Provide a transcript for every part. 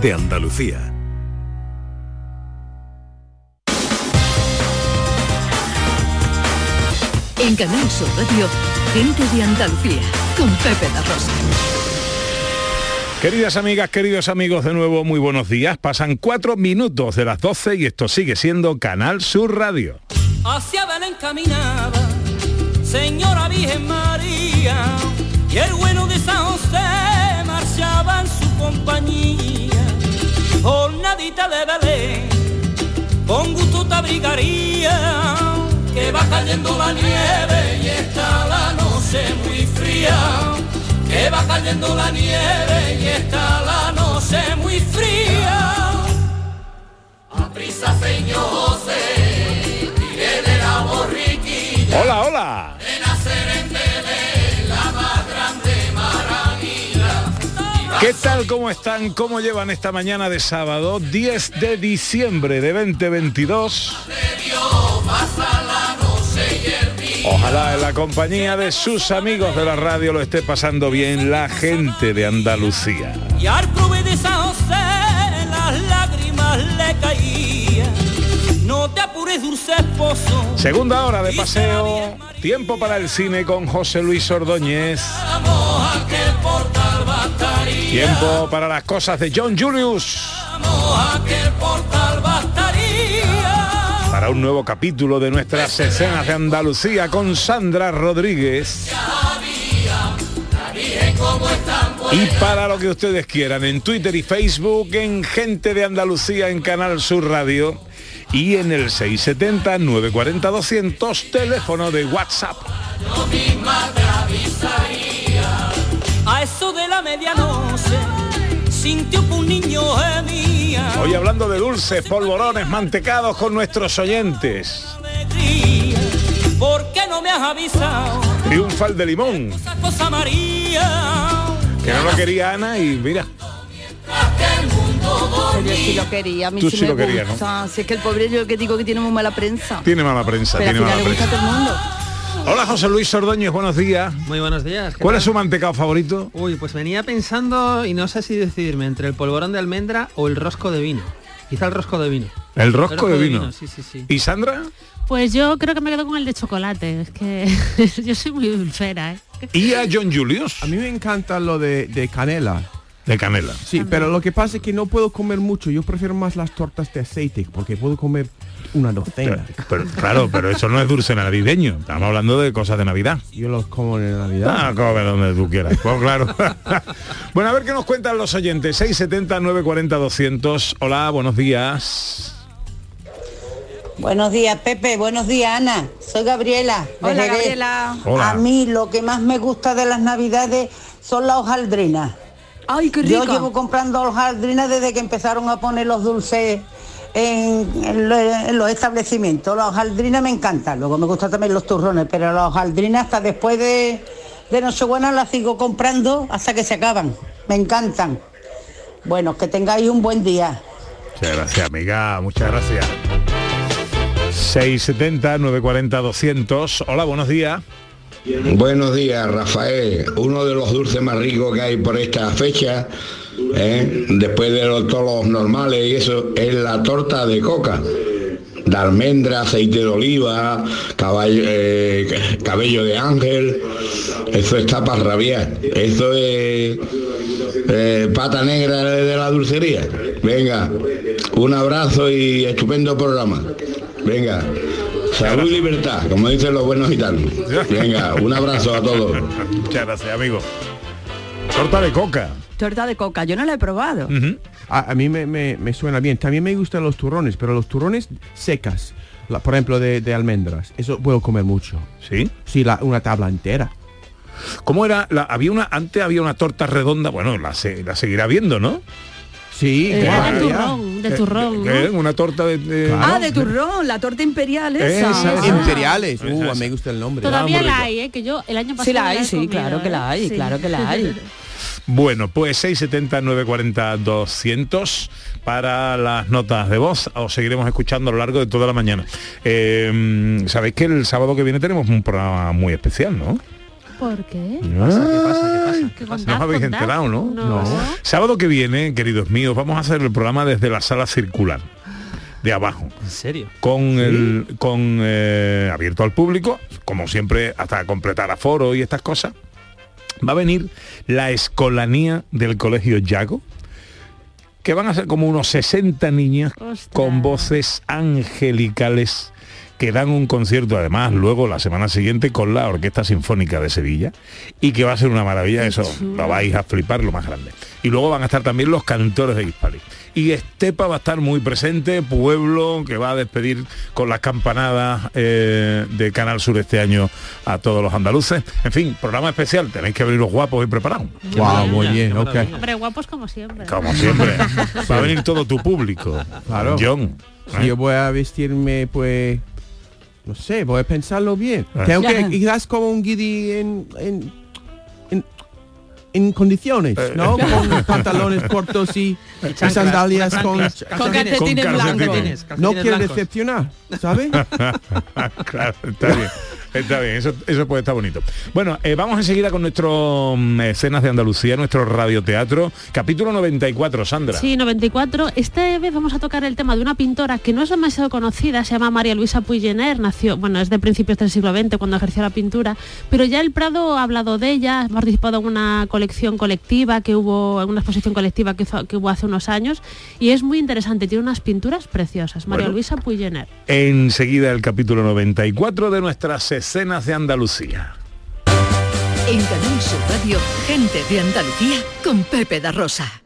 de Andalucía. En Canal Sur Radio, gente de Andalucía, con Pepe La Rosa. Queridas amigas, queridos amigos, de nuevo muy buenos días. Pasan cuatro minutos de las 12 y esto sigue siendo Canal Sur Radio. Hacia Belén caminaba, Señora Virgen María, y el bueno de San José marchaba en su compañía. Jornadita de Belén, con gusto te abrigaría, que va cayendo la nieve y está la noche muy fría. Que va cayendo la nieve y está la noche muy fría. A prisa, señor José, diré de la borriquilla. Hola, hola. ¿Qué tal? ¿Cómo están? ¿Cómo llevan esta mañana de sábado 10 de diciembre de 2022? De Dios pasa la noche y el día. Ojalá en la compañía de sus amigos de la radio lo esté pasando bien la gente de Andalucía. Y al de San José las lágrimas le caían. No te apures, dulce esposo. Segunda hora de paseo, tiempo para el cine con José Luis Ordóñez. Tiempo para las cosas de John Julius. Para un nuevo capítulo de nuestras escenas de Andalucía con Sandra Rodríguez. Y para lo que ustedes quieran, en Twitter y Facebook, en Gente de Andalucía, en Canal Sur Radio y en el 670-940-200, teléfono de WhatsApp. Medianoche, sintió que un niño gemía. Hoy hablando de dulces, polvorones, mantecados con nuestros oyentes. ¿Por qué no me has avisado? Triunfa el de limón, Esa cosa María. que no lo quería Ana y mira, Que el mundo Pero yo sí lo quería, a mí Tú sí, sí me lo querías, ¿no? Si es que el pobre yo que digo que tiene muy mala prensa. tiene mala prensa, pero al tiene final mala le gusta a prensa. todo el mundo. Hola José Luis Ordóñez, buenos días. Muy buenos días. ¿qué ¿Cuál tal? es su mantecado favorito? Uy, pues venía pensando y no sé si decidirme entre el polvorón de almendra o el rosco de vino. Quizá el rosco de vino. El rosco de vino. Sí, sí, sí. ¿Y Sandra? Pues yo creo que me quedo con el de chocolate. Es que yo soy muy dulcera, ¿eh? ¿Y a John Julius? A mí me encanta lo de, de canela. De canela. Sí, pero lo que pasa es que no puedo comer mucho. Yo prefiero más las tortas de aceite porque puedo comer una docena. Pero, claro, pero eso no es dulce navideño. Estamos hablando de cosas de Navidad. Yo los como en Navidad. Ah, come donde tú quieras. Pues claro. bueno, a ver qué nos cuentan los oyentes. 670 940 200. Hola, buenos días. Buenos días, Pepe. Buenos días, Ana. Soy Gabriela. Hola. Gabriela. Hola. A mí lo que más me gusta de las navidades son las hojaldrinas. Ay, qué Yo rico. llevo comprando hojaldrinas desde que empezaron a poner los dulces en, en lo- en los establecimientos. Las hojaldrinas me encantan. Luego me gustan también los turrones, pero las hojaldrinas hasta después de, de Nochebuena las sigo comprando hasta que se acaban. Me encantan. Bueno, que tengáis un buen día. Muchas gracias, amiga. Muchas gracias. 670 940 200. Hola, buenos días. Buenos días, Rafael. Uno de los dulces más ricos que hay por esta fecha, ¿eh? después de los- todos los normales y eso, es la torta de coca. De almendra, aceite de oliva, caballo- eh, cabello de ángel. Eso está para rabiar. Eso es eh, pata negra de la dulcería. Venga, un abrazo y estupendo programa. Venga. Salud y libertad, como dicen los buenos gitanos. Venga, un abrazo a todos. Muchas gracias, amigo. Torta de coca. Torta de coca, yo no la he probado. A mí me, me- me suena bien. También me gustan los turrones, pero los turrones secas. La- por ejemplo, de, de almendras. Eso puedo comer mucho. ¿Sí? Sí, la- una tabla entera. ¿Cómo era? La, había una, antes había una torta redonda, bueno, la, se- la seguirá viendo, ¿no? Sí, Eh, claro, de turrón, de turrón, ¿no? ¿Qué? Una torta de... de- Claro. Ah, de turrón, la torta imperial esa. Esa, esa. Imperiales. Uh, esa. me gusta el nombre. Todavía la hay, ¿eh? Que yo el año pasado Sí la hay, sí, comido, claro que la ¿eh? hay, Sí. claro que la hay. Bueno, pues 670 940 200 para las notas de voz. Os seguiremos escuchando a lo largo de toda la mañana. Eh, Sabéis que el sábado que viene tenemos un programa muy especial, ¿no? ¿Por qué? Ah, ¿Qué no contad, os habéis contad? enterado, ¿no? No. Sábado que viene, queridos míos, vamos a hacer el programa desde la sala circular de abajo. ¿En serio? con el con eh, abierto al público, como siempre, hasta completar aforo y estas cosas. Va a venir la escolanía del colegio Yago, que van a ser como unos 60 niñas Ostras. con voces angelicales que dan un concierto además luego la semana siguiente con la Orquesta Sinfónica de Sevilla y que va a ser una maravilla, eso lo vais a flipar lo más grande. Y luego van a estar también los cantores de Hispali. Y Estepa va a estar muy presente, pueblo que va a despedir con las campanadas eh, de Canal Sur este año a todos los andaluces. En fin, programa especial, tenéis que venir los guapos y preparados. Wow, muy bien, ok. Hombre, guapos como siempre. Como siempre. Va a venir todo tu público. Claro. John. ¿eh? yo voy a vestirme, pues, no sé, voy a pensarlo bien. Ah. Tengo Ya. que quizás como un guidi en, en, en, en condiciones, Eh, ¿no? Con pantalones cortos y, y sandalias con... Con calcetines. blancos. No blancos. decepcionar, ¿sabes? claro, está bien. Está bien, eso, eso puede estar bonito. Bueno, eh, vamos enseguida con nuestro mm, escenas de Andalucía, nuestro radioteatro, capítulo 94, Sandra. Sí, 94. Esta vez vamos a tocar el tema de una pintora que no es demasiado conocida, se llama María Luisa Puiggener, nació, bueno, es de principios del siglo XX cuando ejerció la pintura, pero ya el Prado ha hablado de ella, ha participado en una colección colectiva que hubo, en una exposición colectiva que, hizo- que hubo hace unos años y es muy interesante, tiene unas pinturas preciosas. María Bueno. Luisa Puiggener. Enseguida el capítulo 94 de nuestras escenas de Andalucía. En Canal Sur Radio, gente de Andalucía con Pepe da Rosa.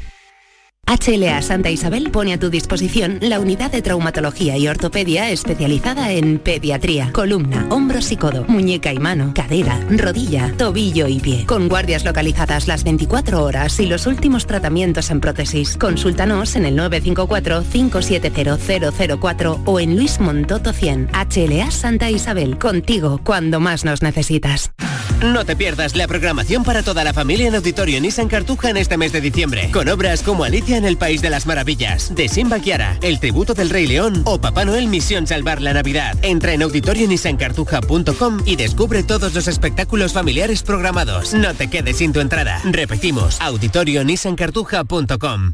HLA Santa Isabel pone a tu disposición la unidad de traumatología y ortopedia especializada en pediatría, columna, hombros y codo, muñeca y mano, cadera, rodilla, tobillo y pie. Con guardias localizadas las 24 horas y los últimos tratamientos en prótesis. Consúltanos en el 954-570004 o en Luis Montoto 100. HLA Santa Isabel, contigo cuando más nos necesitas. No te pierdas la programación para toda la familia en Auditorio Nissan Cartuja en este mes de diciembre, con obras como Alicia en el País de las Maravillas, de Simba Kiara, El Tributo del Rey León o Papá Noel Misión Salvar la Navidad. Entra en auditorionissancartuja.com y descubre todos los espectáculos familiares programados. No te quedes sin tu entrada. Repetimos, auditorionissancartuja.com.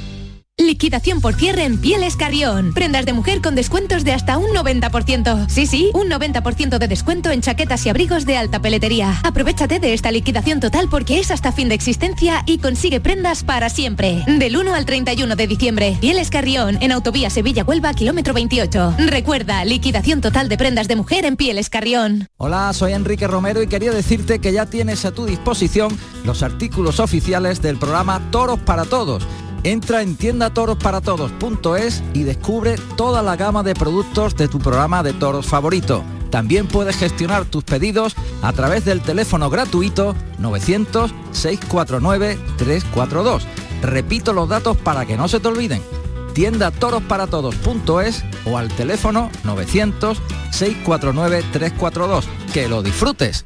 Liquidación por cierre en Pieles Carrión. Prendas de mujer con descuentos de hasta un 90%. Sí, sí, un 90% de descuento en chaquetas y abrigos de alta peletería. Aprovechate de esta liquidación total porque es hasta fin de existencia y consigue prendas para siempre. Del 1 al 31 de diciembre. Pieles Carrión en Autovía Sevilla-Huelva, kilómetro 28. Recuerda, liquidación total de prendas de mujer en Pieles Carrión. Hola, soy Enrique Romero y quería decirte que ya tienes a tu disposición los artículos oficiales del programa Toros para Todos. Entra en tiendatorosparatodos.es y descubre toda la gama de productos de tu programa de toros favorito. También puedes gestionar tus pedidos a través del teléfono gratuito 900-649-342. Repito los datos para que no se te olviden. tiendatorosparatodos.es o al teléfono 900-649-342. Que lo disfrutes.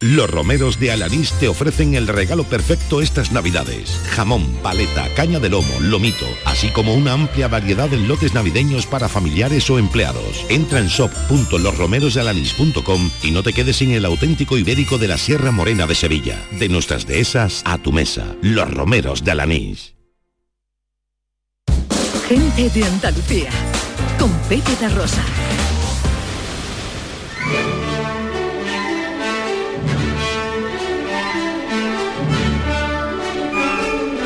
Los romeros de Alanís te ofrecen el regalo perfecto estas navidades. Jamón, paleta, caña de lomo, lomito, así como una amplia variedad de lotes navideños para familiares o empleados. Entra en shop.losromerosdealanís.com y no te quedes sin el auténtico ibérico de la Sierra Morena de Sevilla. De nuestras dehesas a tu mesa. Los romeros de Alanís. Gente de Andalucía, con Pepe Rosa.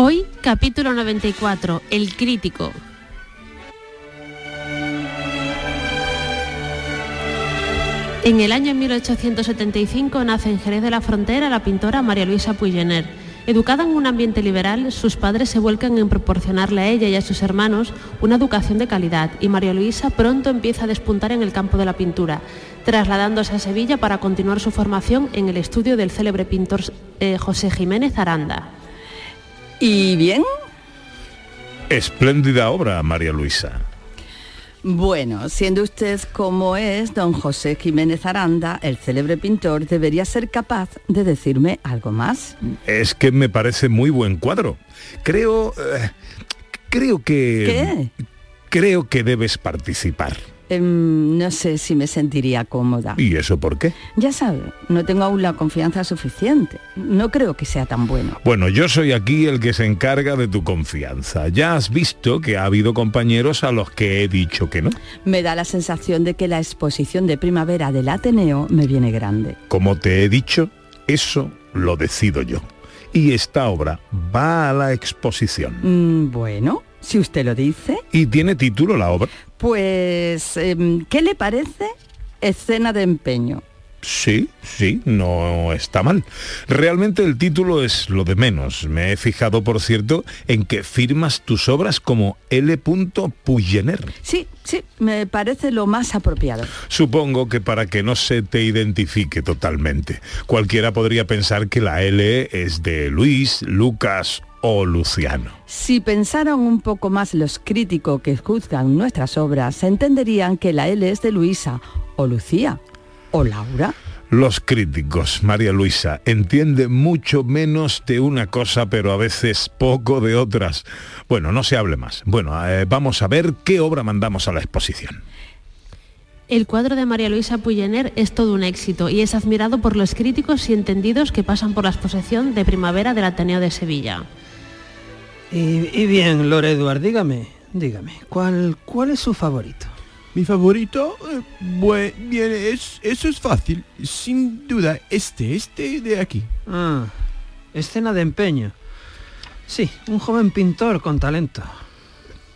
Hoy, capítulo 94, El crítico. En el año 1875 nace en Jerez de la Frontera la pintora María Luisa Puyener. Educada en un ambiente liberal, sus padres se vuelcan en proporcionarle a ella y a sus hermanos una educación de calidad y María Luisa pronto empieza a despuntar en el campo de la pintura, trasladándose a Sevilla para continuar su formación en el estudio del célebre pintor eh, José Jiménez Aranda. ¿Y bien? Espléndida obra, María Luisa. Bueno, siendo usted como es, don José Jiménez Aranda, el célebre pintor, debería ser capaz de decirme algo más. Es que me parece muy buen cuadro. Creo... eh, creo que... ¿Qué? Creo que debes participar. Em, no sé si me sentiría cómoda. ¿Y eso por qué? Ya sabe, no tengo aún la confianza suficiente. No creo que sea tan bueno. Bueno, yo soy aquí el que se encarga de tu confianza. Ya has visto que ha habido compañeros a los que he dicho que no. Me da la sensación de que la exposición de primavera del Ateneo me viene grande. Como te he dicho, eso lo decido yo. Y esta obra va a la exposición. Mm, bueno, si usted lo dice, ¿Y tiene título la obra? Pues, em, ¿qué le parece? Escena de empeño. Sí, sí, no está mal. Realmente el título es lo de menos. Me he fijado, por cierto, en que firmas tus obras como L. Puyener. Sí, sí, me parece lo más apropiado. Supongo que para que no se te identifique totalmente. Cualquiera podría pensar que la L es de Luis, Lucas o Luciano. Si pensaran un poco más los críticos que juzgan nuestras obras, entenderían que la L es de Luisa o Lucía o Laura. Los críticos, María Luisa, entienden mucho menos de una cosa, pero a veces poco de otras. Bueno, no se hable más. Bueno, eh, vamos a ver qué obra mandamos a la exposición. El cuadro de María Luisa Puyener es todo un éxito y es admirado por los críticos y entendidos que pasan por la exposición de primavera del Ateneo de Sevilla. Y, y bien, Lore Eduard, dígame, dígame, ¿cuál, ¿cuál es su favorito? Mi favorito, eh, bue- bien, es, eso es fácil. Sin duda, este, este de aquí. Ah, escena de empeño. Sí, un joven pintor con talento.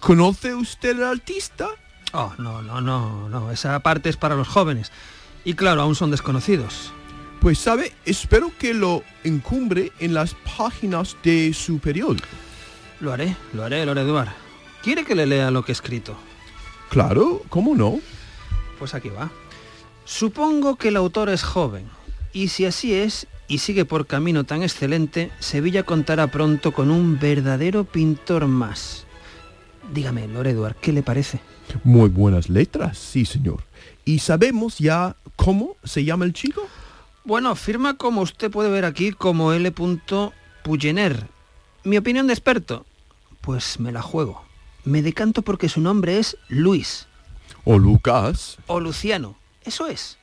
¿Conoce usted al artista? Oh, no, no, no, no, esa parte es para los jóvenes. Y claro, aún son desconocidos. Pues sabe, espero que lo encumbre en las páginas de su periódico. Lo haré, lo haré, Lore Eduard. ¿Quiere que le lea lo que he escrito? Claro, ¿cómo no? Pues aquí va. Supongo que el autor es joven, y si así es, y sigue por camino tan excelente, Sevilla contará pronto con un verdadero pintor más. Dígame, Lore Eduard, ¿qué le parece? Muy buenas letras, sí, señor. ¿Y sabemos ya cómo se llama el chico? Bueno, firma como usted puede ver aquí como L. Puyener. Mi opinión de experto, pues me la juego. Me decanto porque su nombre es Luis O Lucas. o Luciano. Eso es.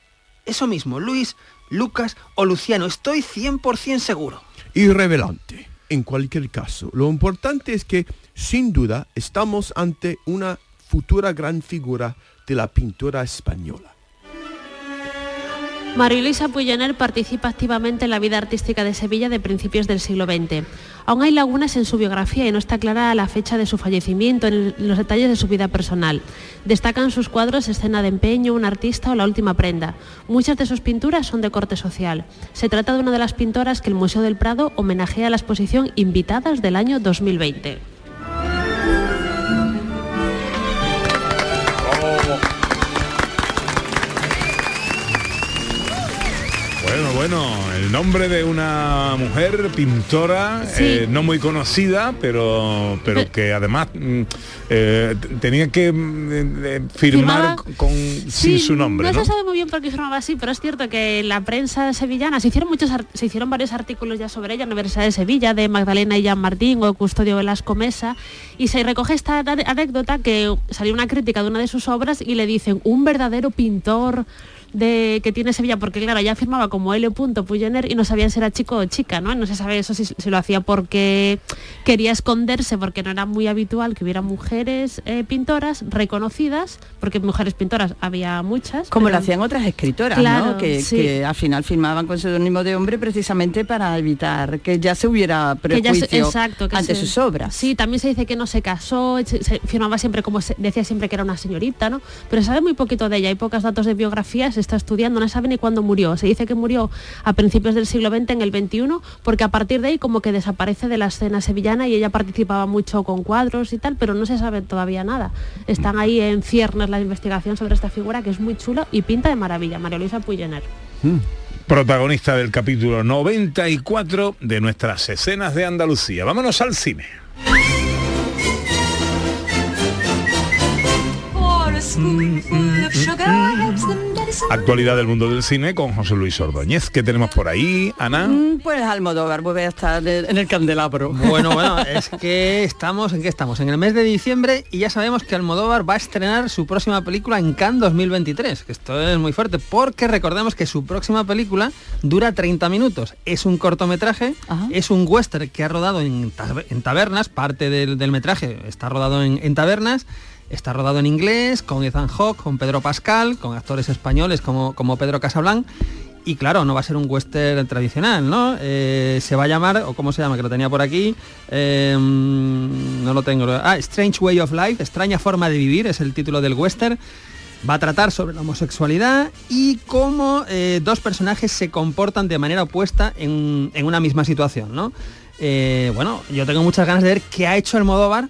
Eso mismo, Luis, Lucas o Luciano. Estoy 100% seguro. Irrevelante. En cualquier caso, lo importante es que, sin duda, estamos ante una futura gran figura de la pintura española. María Luisa Puyener participa activamente en la vida artística de Sevilla de principios del siglo XX. Aún hay lagunas en su biografía y no está clara la fecha de su fallecimiento en los detalles de su vida personal. Destacan sus cuadros Escena de empeño, Un artista o La última prenda. Muchas de sus pinturas son de corte social. Se trata de una de las pintoras que el Museo del Prado homenajea a la exposición Invitadas del año 2020. Bueno, el nombre de una mujer pintora, Sí. eh, no muy conocida, pero, pero que además mm, eh, tenía que mm, eh, firmar Firmaba- con, Sí, sin su nombre, no, ¿no? se sabe muy bien por qué llamaba así, pero es cierto que la prensa sevillana se hicieron muchos se hicieron varios artículos ya sobre ella en la Universidad de Sevilla, de Magdalena y Jean Martín o Custodio Velasco Mesa, y se recoge esta anécdota que salió una crítica de una de sus obras y le dicen un verdadero pintor de que tiene Sevilla, porque claro, ya firmaba como L. Puyener y no sabían si era chico o chica, ¿no? No se sabe eso si, si lo hacía porque quería esconderse, porque no era muy habitual que hubiera mujeres eh, pintoras reconocidas, porque mujeres pintoras había muchas. Como pero- lo hacían otras escritoras, Claro, ¿no? Que, sí. que al final firmaban con seudónimo de hombre precisamente para evitar que ya se hubiera que ya se- prejuicio exacto, que ante se- sus obras. Sí, también se dice que no se casó, se, se firmaba siempre como se, decía siempre que era una señorita, ¿no? Pero se sabe muy poquito de ella, hay pocos datos de biografía, se está estudiando, no se sabe ni cuándo murió. Se dice que murió a principios del siglo XX, en el XXI, porque a partir de ahí como que desaparece de la escena sevillana y ella participaba mucho con cuadros y tal, pero no se sabe todavía nada. Están ahí en ciernes la investigación sobre esta figura que es muy chula y pinta de maravilla, María Luisa Puyener. Protagonista del capítulo 94 de nuestras escenas de Andalucía. Vámonos al cine. Actualidad del mundo del cine con José Luis Ordóñez. ¿Qué tenemos por ahí, Ana? Mm, Pues Almodóvar vuelve a estar en el candelabro. Bueno, bueno, es que estamos, ¿en qué estamos? En el mes de diciembre y ya sabemos que Almodóvar va a estrenar su próxima película en Cannes 2023, que esto es muy fuerte, porque recordemos que su próxima película dura 30 minutos, es un cortometraje, es un western que ha rodado en, tab- en tabernas, parte del, del metraje está rodado en, en tabernas, está rodado en inglés, con Ethan Hawke, con Pedro Pascal, con actores españoles como, como Pedro Casablanc, y claro, no va a ser un western tradicional, ¿no? Eh, se va a llamar, o cómo se llama, que lo tenía por aquí, eh, no lo tengo. Ah, Strange Way of Life, extraña forma de vivir, es el título del western. Va a tratar sobre la homosexualidad y cómo eh, dos personajes se comportan de manera opuesta en, en una misma situación, ¿no? Eh, bueno, yo tengo muchas ganas de ver qué ha hecho Almodóvar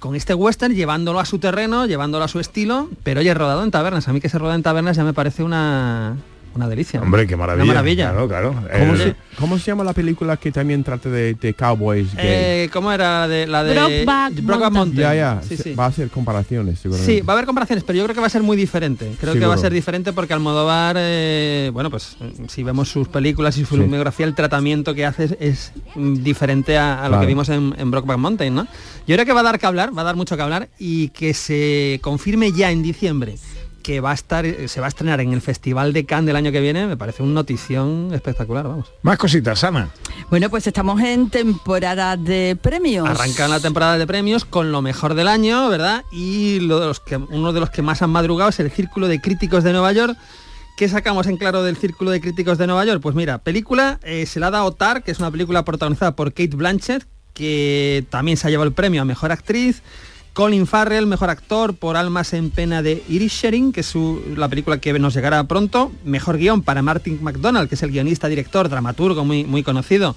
con este western, llevándolo a su terreno, llevándolo a su estilo, pero oye, rodado en tabernas. A mí que se roda en tabernas ya me parece una, una delicia. Hombre, qué maravilla. Una maravilla. Claro, claro. ¿Cómo, El- se, cómo se llama la película que también trata de, de cowboys gay? Eh, ¿Cómo era de, la de Brokeback Brokeback Mountain. Mountain? ya, ya, Sí, sí. va a hacer comparaciones seguramente. Sí, va a haber comparaciones, pero yo creo que va a ser muy diferente. Creo que va a ser diferente porque Almodóvar, eh, bueno, pues eh, si vemos sus películas y su Sí. filmografía, el tratamiento que hace es, es, mm, diferente a, a lo que vimos en, en Brokeback Mountain, ¿no? Yo creo que va a dar que hablar, va a dar mucho que hablar y que se confirme ya en diciembre que va a estar, eh, se va a estrenar en el Festival de Cannes del año que viene, me parece una notición espectacular, vamos. Más cositas, Ana. Bueno, pues estamos en temporada de premios. Arrancan la temporada de premios con lo mejor del año, ¿verdad? Y lo de los que, uno de los que más han madrugado es el Círculo de Críticos de Nueva York. ¿Qué sacamos en claro del Círculo de Críticos de Nueva York? Pues mira, película eh, se la ha dado Tar, que es una película protagonizada por Kate Blanchett, que también se ha llevado el premio a Mejor Actriz. Colin Farrell, mejor actor por Almas en Pena de Irisherin, que es su- la película que nos llegará pronto. Mejor guion para Martin McDonald, que es el guionista, director, dramaturgo muy, muy conocido.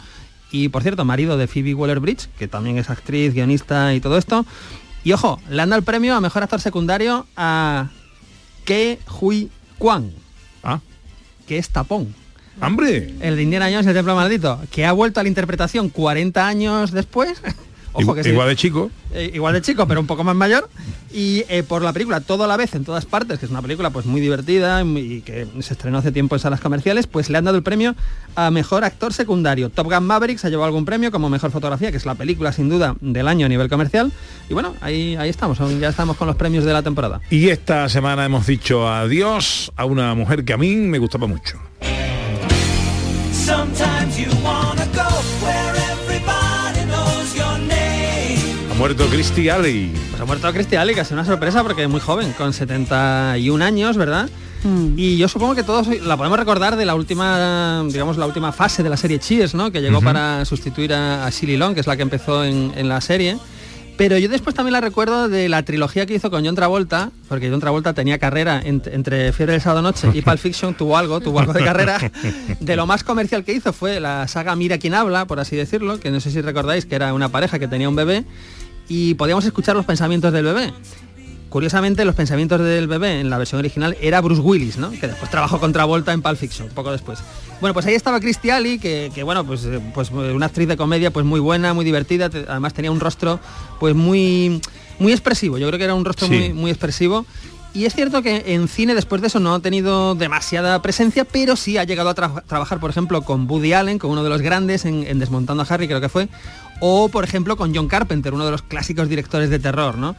Y por cierto, marido de Phoebe Waller-Bridge, que también es actriz, guionista y todo esto. Y ojo, le han dado el premio a mejor actor secundario a Ke Hui Kwan, Ah, que es Tapón. ¡Hombre! El de Indiana Jones, el templo maldito, que ha vuelto a la interpretación 40 años después. Ojo que sí. Igual de chico. Eh, igual de chico, pero un poco más mayor. Y eh, por la película Todo a la vez en todas partes, que es una película pues muy divertida y, que se estrenó hace tiempo en salas comerciales, pues le han dado el premio a mejor actor secundario. Top Gun Maverick se ha llevado algún premio como mejor fotografía, que es la película sin duda del año a nivel comercial. Y bueno, ahí, ahí estamos, aún ya estamos con los premios de la temporada. Y esta semana hemos dicho adiós a una mujer que a mí me gustaba mucho. Ha muerto Christy Alley. Pues ha muerto Christy Alley, que ha sido una sorpresa porque es muy joven, con 71 años, ¿verdad? Mm. Y yo supongo que todos la podemos recordar de la última, digamos, la última fase de la serie Cheers, ¿no? Que llegó para sustituir a, a Long, que es la que empezó en, en la serie. Pero yo después también la recuerdo de la trilogía que hizo con John Travolta, porque John Travolta tenía carrera ent- entre Fiebre del Sábado Noche y Pulp Fiction, tuvo algo, tuvo algo de carrera. De lo más comercial que hizo fue la saga Mira quién habla, por así decirlo, que no sé si recordáis que era una pareja que tenía un bebé y podíamos escuchar los pensamientos del bebé. Curiosamente, los pensamientos del bebé en la versión original era Bruce Willis, ¿no? Que después trabajó con Travolta en Pulp Fiction, poco después. Bueno, pues ahí estaba Christy Alley, que, que, bueno, pues, eh, pues eh, una actriz de comedia pues muy buena, muy divertida, te- además tenía un rostro pues muy, muy expresivo, yo creo que era un rostro Sí. muy, muy expresivo. Y es cierto que en cine después de eso no ha tenido demasiada presencia, pero sí ha llegado a tra- trabajar, por ejemplo, con Woody Allen, con uno de los grandes en, en Desmontando a Harry, creo que fue, o por ejemplo con John Carpenter, uno de los clásicos directores de terror, ¿no?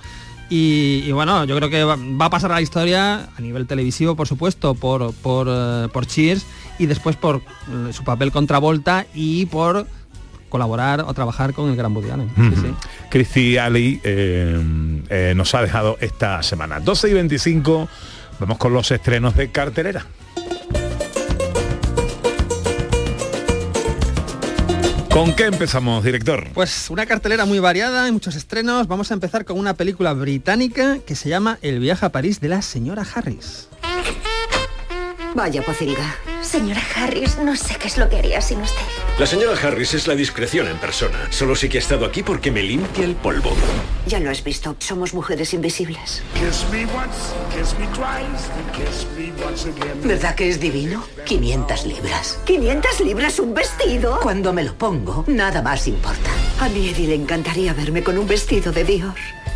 Y, y bueno, yo creo que va, a pasar a la historia a nivel televisivo, por supuesto, por, por, eh, por Cheers y después por eh, su papel contra Volta y por colaborar o trabajar con el gran. Sí, sí. Alley eh, eh, nos ha dejado esta semana. 12 y 25, vamos con los estrenos de cartelera. ¿Con qué empezamos, director? Pues una cartelera muy variada, hay muchos estrenos. Vamos a empezar con una película británica que se llama El viaje a París de la señora Harris. Vaya pocilga. Señora Harris, no sé qué es lo que haría sin usted. La señora Harris es la discreción en persona. Solo sí que ha estado aquí porque me limpia el polvo. Ya lo has visto, somos mujeres invisibles. ¿Verdad que es divino? 500 libras. ¿500 libras un vestido? Cuando me lo pongo, nada más importa. A mi Eddie le encantaría verme con un vestido de Dior.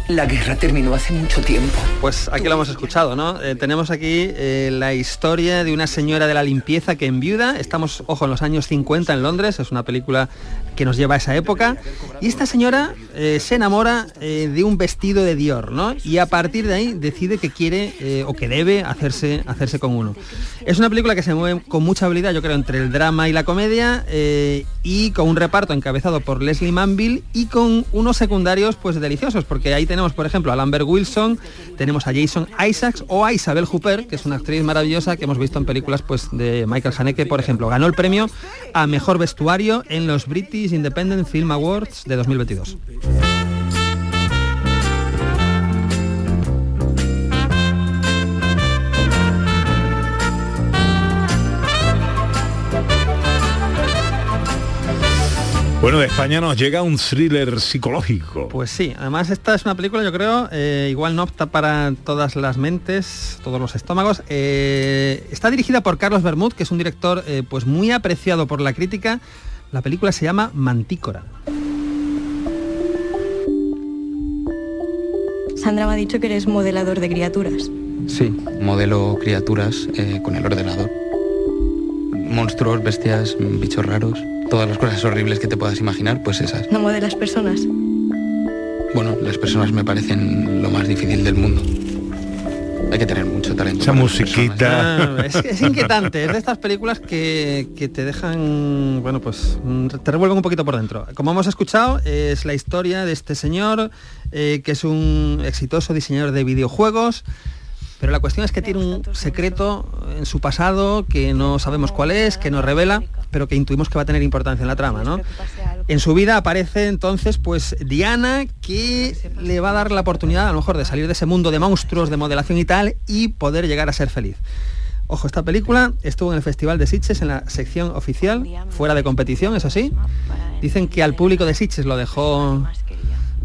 La guerra terminó hace mucho tiempo. Pues aquí lo hemos escuchado, ¿no? Eh, tenemos aquí eh, la historia de una señora de la limpieza que enviuda. Estamos, ojo, en los años 50 en Londres. Es una película que nos lleva a esa época. Y esta señora eh, se enamora de un vestido de Dior, ¿no? Y a partir de ahí decide que quiere o que debe hacerse, hacerse con uno. Es una película que se mueve con mucha habilidad, yo creo, entre el drama y la comedia y con un reparto encabezado por Leslie Manville y con unos secundarios pues deliciosos, porque ahí tenemos, por ejemplo, a Lambert Wilson, tenemos a Jason Isaacs o a Isabel Hooper, que es una actriz maravillosa que hemos visto en películas pues de Michael Haneke, por ejemplo. Ganó el premio a Mejor Vestuario en los British Independent Film Awards de 2022. Bueno, de España nos llega un thriller psicológico. Pues sí, además esta es una película, yo creo, eh, igual no opta para todas las mentes, todos los estómagos. Eh, está dirigida por Carlos Bermud, que es un director eh, pues muy apreciado por la crítica. La película se llama Mantícora. Sandra me ha dicho que eres modelador de criaturas. Sí, modelo criaturas eh, con el ordenador. Monstruos, bestias, bichos raros, todas las cosas horribles que te puedas imaginar, pues esas. No modelas personas. Bueno, las personas me parecen lo más difícil del mundo. Hay que tener mucho talento. Esa para las musiquita. Ah, es, es inquietante, es de estas películas que, que te dejan, bueno, pues mm, te revuelven un poquito por dentro. Como hemos escuchado, es la historia de este señor eh, que es un exitoso diseñador de videojuegos. Pero la cuestión es que tiene un secreto en su pasado que no sabemos cuál es, que nos revela, pero que intuimos que va a tener importancia en la trama, ¿no? En su vida aparece entonces pues Diana que le va a dar la oportunidad a lo mejor de salir de ese mundo de monstruos, de modelación y tal y poder llegar a ser feliz. Ojo, esta película estuvo en el Festival de Sitges en la sección oficial, fuera de competición, eso sí. Dicen que al público de Sitges lo dejó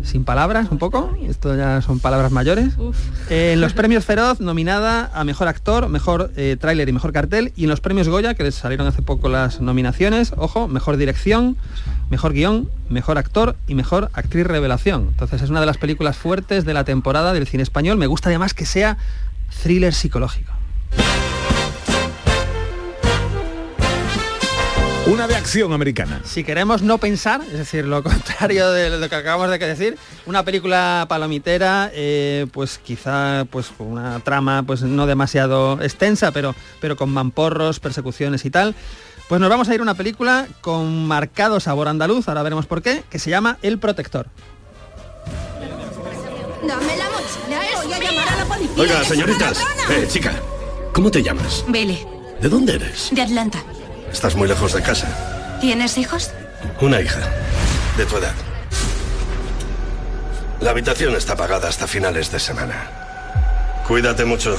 sin palabras un poco, esto ya son palabras mayores. Eh, en los premios Feroz, nominada a Mejor Actor, Mejor eh, Tráiler y Mejor Cartel. Y en los premios Goya, que les salieron hace poco las nominaciones, ojo, Mejor Dirección, Mejor Guión, Mejor Actor y Mejor Actriz Revelación. Entonces es una de las películas fuertes de la temporada del cine español. Me gusta además que sea thriller psicológico. Una de acción americana. Si queremos no pensar, es decir, lo contrario de lo que acabamos de decir, una película palomitera, eh, pues quizá pues con una trama pues no demasiado extensa, pero, pero con mamporros, persecuciones y tal. Pues nos vamos a ir a una película con marcado sabor andaluz, ahora veremos por qué, que se llama El Protector. Dame la mochila, es Voy a llamar a la policía. Oiga, ¡Es señoritas. Eh, chica, ¿cómo te llamas? Vele, ¿De dónde eres? de Atlanta. Estás muy lejos de casa. ¿Tienes hijos? Una hija, de tu edad. La habitación está pagada hasta finales de semana. Cuídate mucho.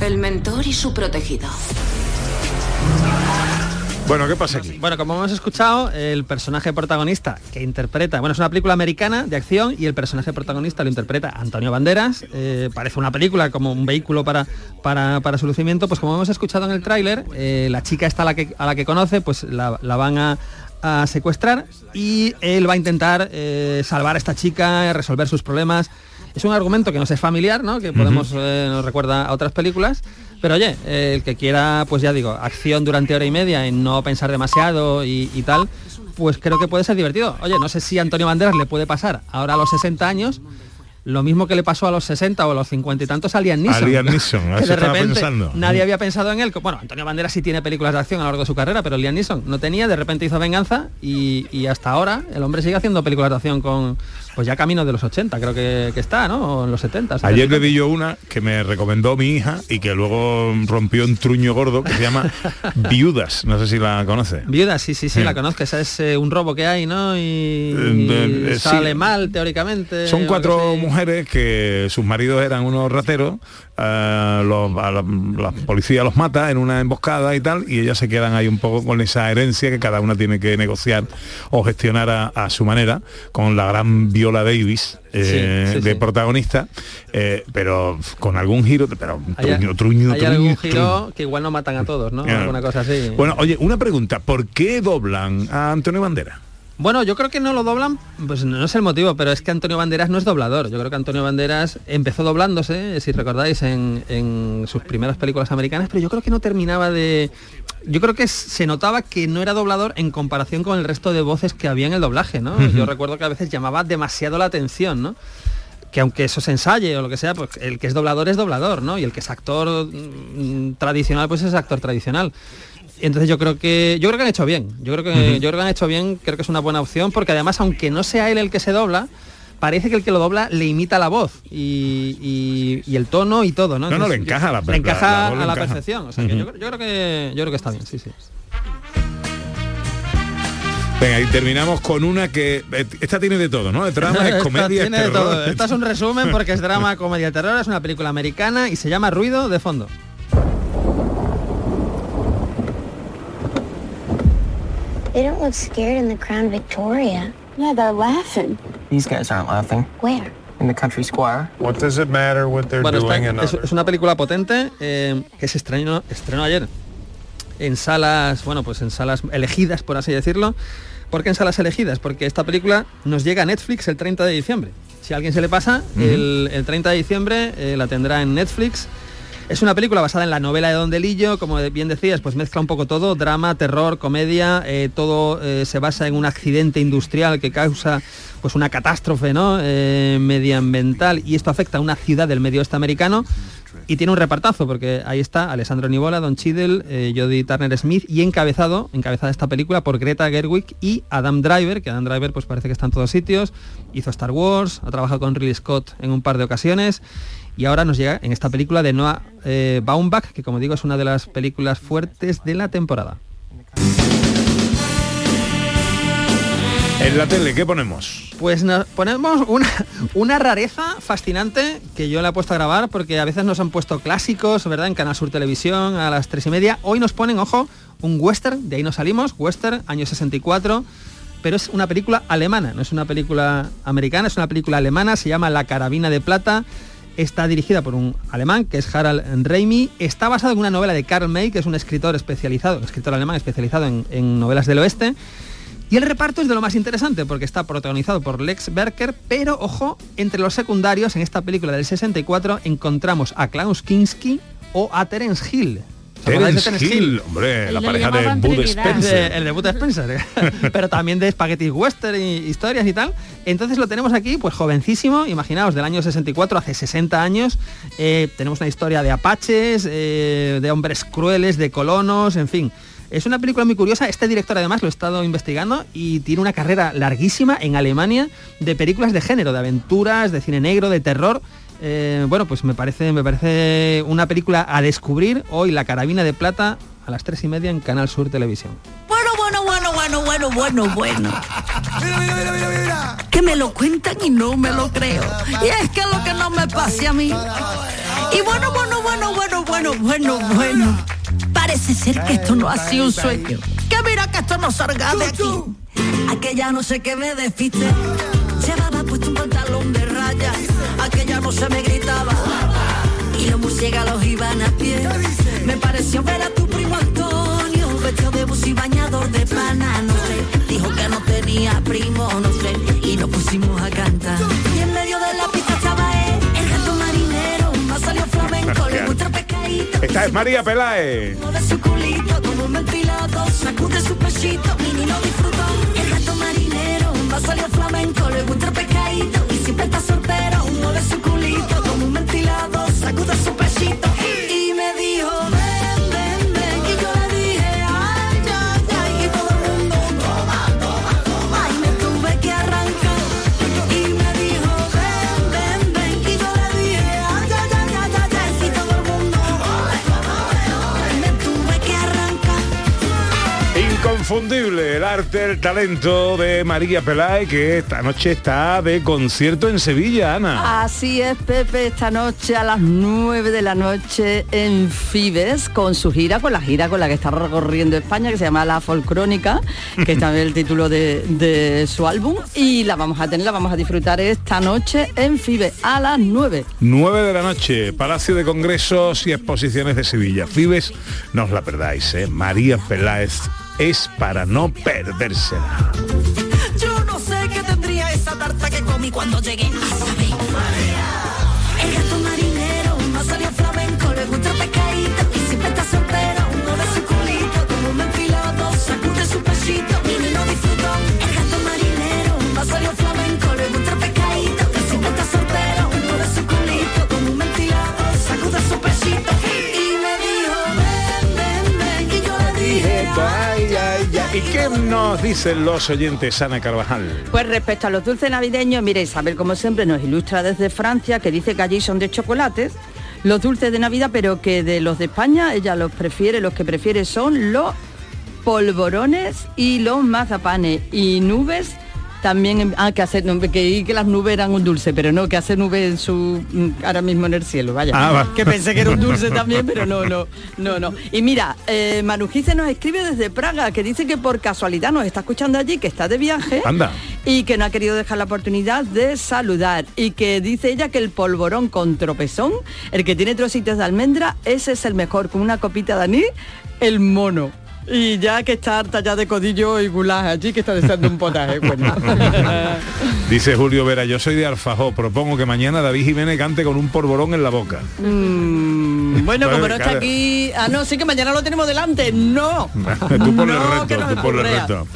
El mentor y su protegido. Bueno, ¿qué pasa aquí? Bueno, como hemos escuchado, el personaje protagonista que interpreta, bueno, es una película americana de acción y el personaje protagonista lo interpreta Antonio Banderas. Eh, parece una película como un vehículo para, para, para su lucimiento. Pues como hemos escuchado en el tráiler, eh, la chica esta a la que, a la que conoce, pues la, la van a, a secuestrar y él va a intentar eh, salvar a esta chica, resolver sus problemas. Es un argumento que nos es familiar, ¿no? Que podemos, nos recuerda a otras películas. Pero oye, eh, el que quiera, pues ya digo, acción durante hora y media en no pensar demasiado y, y tal, pues creo que puede ser divertido. Oye, no sé si a Antonio Banderas le puede pasar ahora a los 60 años lo mismo que le pasó a los 60 o a los 50 y tantos a Liam Neeson. A Liam Neeson, eso de repente pensando. nadie había pensado en él. Bueno, Antonio Banderas sí tiene películas de acción a lo largo de su carrera, pero Liam Neeson no tenía, de repente hizo Venganza y, y hasta ahora el hombre sigue haciendo películas de acción con, pues ya camino de los 80, creo que, que está, ¿no? En los 70. Ayer le di yo una que me recomendó mi hija y que luego rompió un truño gordo que se llama Viudas. No sé si la conoce. Viuda, sí, sí, sí, Sí. la conozco. Esa es eh, un robo que hay, ¿no? Y, Eh, y eh, sale sí. mal, teóricamente. Son cuatro mujeres que sus maridos eran unos rateros, eh, los- a la, la policía los mata en una emboscada y tal, y ellas se quedan ahí un poco con esa herencia que cada una tiene que negociar o gestionar a, a su manera, con la gran Viola Davis eh, Sí, sí, de sí. protagonista, eh, pero con algún giro, pero Hay, truño, truño, hay truño, algún truño. giro que igual no matan a todos, ¿no? Alguna cosa así. Bueno, oye, una pregunta, ¿por qué doblan a Antonio Bandera? Bueno, yo creo que no lo doblan, pues no es el motivo, pero es que Antonio Banderas no es doblador. Yo creo que Antonio Banderas empezó doblándose, si recordáis, en, en sus primeras películas americanas, pero yo creo que no terminaba de... Yo creo que se notaba que no era doblador en comparación con el resto de voces que había en el doblaje, ¿no? Ujú. Yo recuerdo que a veces llamaba demasiado la atención, ¿no? que aunque eso se ensaye o lo que sea, pues el que es doblador es doblador, ¿no? Y el que es actor mm, tradicional, pues es actor tradicional. Entonces yo creo que yo creo que han hecho bien. Yo creo que yo creo que han hecho bien, creo que es una buena opción, porque además, aunque no sea él el que se dobla, parece que el que lo dobla le imita la voz y, y- y el tono y todo, ¿no? No, no, le encaja a la- le encaja la a la encaja. perfección. O sea, que yo, creo- yo creo que yo creo que está bien, sí, sí. Venga, y terminamos con una que... eh, Esta tiene de todo, ¿no? El drama, es comedia, es tiene de terror. todo. Esta es un resumen porque es drama, comedia, terror, es una película americana y se llama Ruido de fondo. They don't look scared in the Crown Victoria. Yeah, they're laughing. These guys aren't laughing. Where? In the country square. What does it matter what they're Bueno, doing in es, es una película potente eh, que se estrenó, estrenó ayer en salas, bueno, pues en salas elegidas, por así decirlo. ¿Por qué en salas elegidas? Porque esta película nos llega a Netflix el 30 de diciembre. Si a alguien se le pasa, Ujú. el, el 30 de diciembre eh, la tendrá en Netflix. Es una película basada en la novela de Don Delillo, como bien decías, pues mezcla un poco todo, drama, terror, comedia, eh, todo eh, se basa en un accidente industrial que causa pues una catástrofe ¿no? Eh, medioambiental y esto afecta a una ciudad del medio oeste americano y tiene un repartazo porque ahí está Alessandro Nivola, Don Cheadle, eh, Jodie Turner Smith y encabezado, encabezada esta película por Greta Gerwig y Adam Driver, que Adam Driver pues parece que está en todos sitios, hizo Star Wars, ha trabajado con Ridley Scott en un par de ocasiones y ahora nos llega en esta película de Noah eh, Baumbach, que como digo es una de las películas fuertes de la temporada. En la tele, ¿qué ponemos? Pues nos ponemos una, una rareza fascinante que yo le he puesto a grabar porque a veces nos han puesto clásicos, ¿verdad? En Canal Sur Televisión a las tres y media. Hoy nos ponen, ojo, un western, de ahí nos salimos, western, año 64, pero es una película alemana, no es una película americana, es una película alemana, se llama La Carabina de Plata. Está dirigida por un alemán que es Harald Reimi. Está basado en una novela de Karl May, que es un escritor especializado, un escritor alemán especializado en, en novelas del oeste. Y el reparto es de lo más interesante porque está protagonizado por Lex Berker, pero ojo, entre los secundarios en esta película del 64 encontramos a Klaus Kinski o a Terence Hill. ¿Os acordáis de Terence Hill, hombre, la pareja de Bud. Spencer. De- el de Bud Spencer, pero también de Spaghetti Western y historias y tal. Entonces lo tenemos aquí, pues jovencísimo, imaginaos, del año 64, hace 60 años. Eh, tenemos una historia de apaches, eh, de hombres crueles, de colonos, en fin. Es una película muy curiosa. Este director además lo he estado investigando y tiene una carrera larguísima en Alemania de películas de género, de aventuras, de cine negro, de terror. Eh, bueno, pues me parece, me parece una película a descubrir hoy, La Carabina de Plata, a las tres y media en Canal Sur Televisión. Bueno, bueno, bueno, bueno, bueno, bueno, bueno. Que me lo cuentan y no me lo creo. Y es que lo que no me pase a mí. Y bueno, bueno, bueno, bueno, bueno, bueno, bueno. Parece ser que esto no ha sido un sueño. Que mira que esto no salga de aquí. Aquella no sé qué me despiste. Llevaba puesto un pantalón de rayas. Se me gritaba. Y los murciélagos iban a pie. Me pareció ver a tu primo Antonio, vestido de bus y bañador de pana, no sé. Dijo que no tenía primo, no sé. Y nos pusimos a cantar. Y en medio de la pista estaba él, el gato marinero. Más salió flamenco, le muestra pescadito. Esta es María Peláez. de su culito como un ventilado, sacude su pechito, mini lo disfrutó. El gato marinero, va a salir flamenco, le gusta el pescadito y siempre está soltero. Mueve su culito ventilado, sacude su pechito Inconfundible el arte, el talento de María Peláez, que esta noche está de concierto en Sevilla, Ana. Así es, Pepe, esta noche a las 9 de la noche en Fibes, con su gira, con la gira con la que está recorriendo España, que se llama La Folcrónica, que es también el título de, de su álbum, y la vamos a tener, la vamos a disfrutar esta noche en Fibes, a las 9. 9 de la noche, Palacio de Congresos y Exposiciones de Sevilla. Fibes, no os la perdáis, ¿eh? María Peláez es para no perdérsela. Yo no sé qué tendría esa tarta que comí cuando llegué a saber. El gato marinero qué nos dicen los oyentes, Ana Carvajal? Pues respecto a los dulces navideños, mire, Isabel como siempre nos ilustra desde Francia, que dice que allí son de chocolates, los dulces de Navidad, pero que de los de España ella los prefiere, los que prefiere son los polvorones y los mazapanes y nubes también ah, que hace no, que, que las nubes eran un dulce pero no que hace nubes en su mm, ahora mismo en el cielo vaya Ah, va. que pensé que era un dulce también pero no no no no y mira eh, Manujice nos escribe desde Praga que dice que por casualidad nos está escuchando allí que está de viaje Anda. y que no ha querido dejar la oportunidad de saludar y que dice ella que el polvorón con tropezón, el que tiene trocitos de almendra, ese es el mejor, con una copita de anís, el mono. Y ya que está harta ya de codillo y goulash allí, que está deseando un potaje. Bueno. Dice Julio Vera, yo soy de Alfajó, propongo que mañana David Jiménez cante con un polvorón en la boca. Mm, bueno, como no está aquí... Ah, no, sí que mañana lo tenemos delante. No. tú ponle No, el que reto, tú ponle el reto.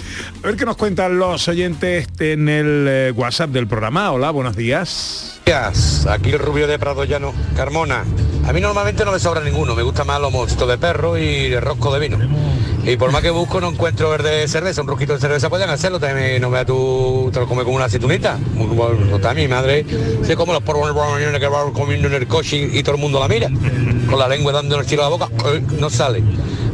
A ver qué nos cuentan los oyentes en el eh, WhatsApp del programa. Hola, buenos días. días, aquí el rubio de Prado Llano, Carmona. A mí normalmente no me sobra ninguno, me gusta más los mochitos de perro y el rosco de vino. Y por más que busco no encuentro el de cerveza, un rosquito de cerveza pueden hacerlo, también no veas tú, te lo come como una aceitunita. Bueno, está mi madre, sé como los porros que va comiendo en el coche y, todo el mundo la mira, con la lengua dando el cielo a la boca, eh, no sale.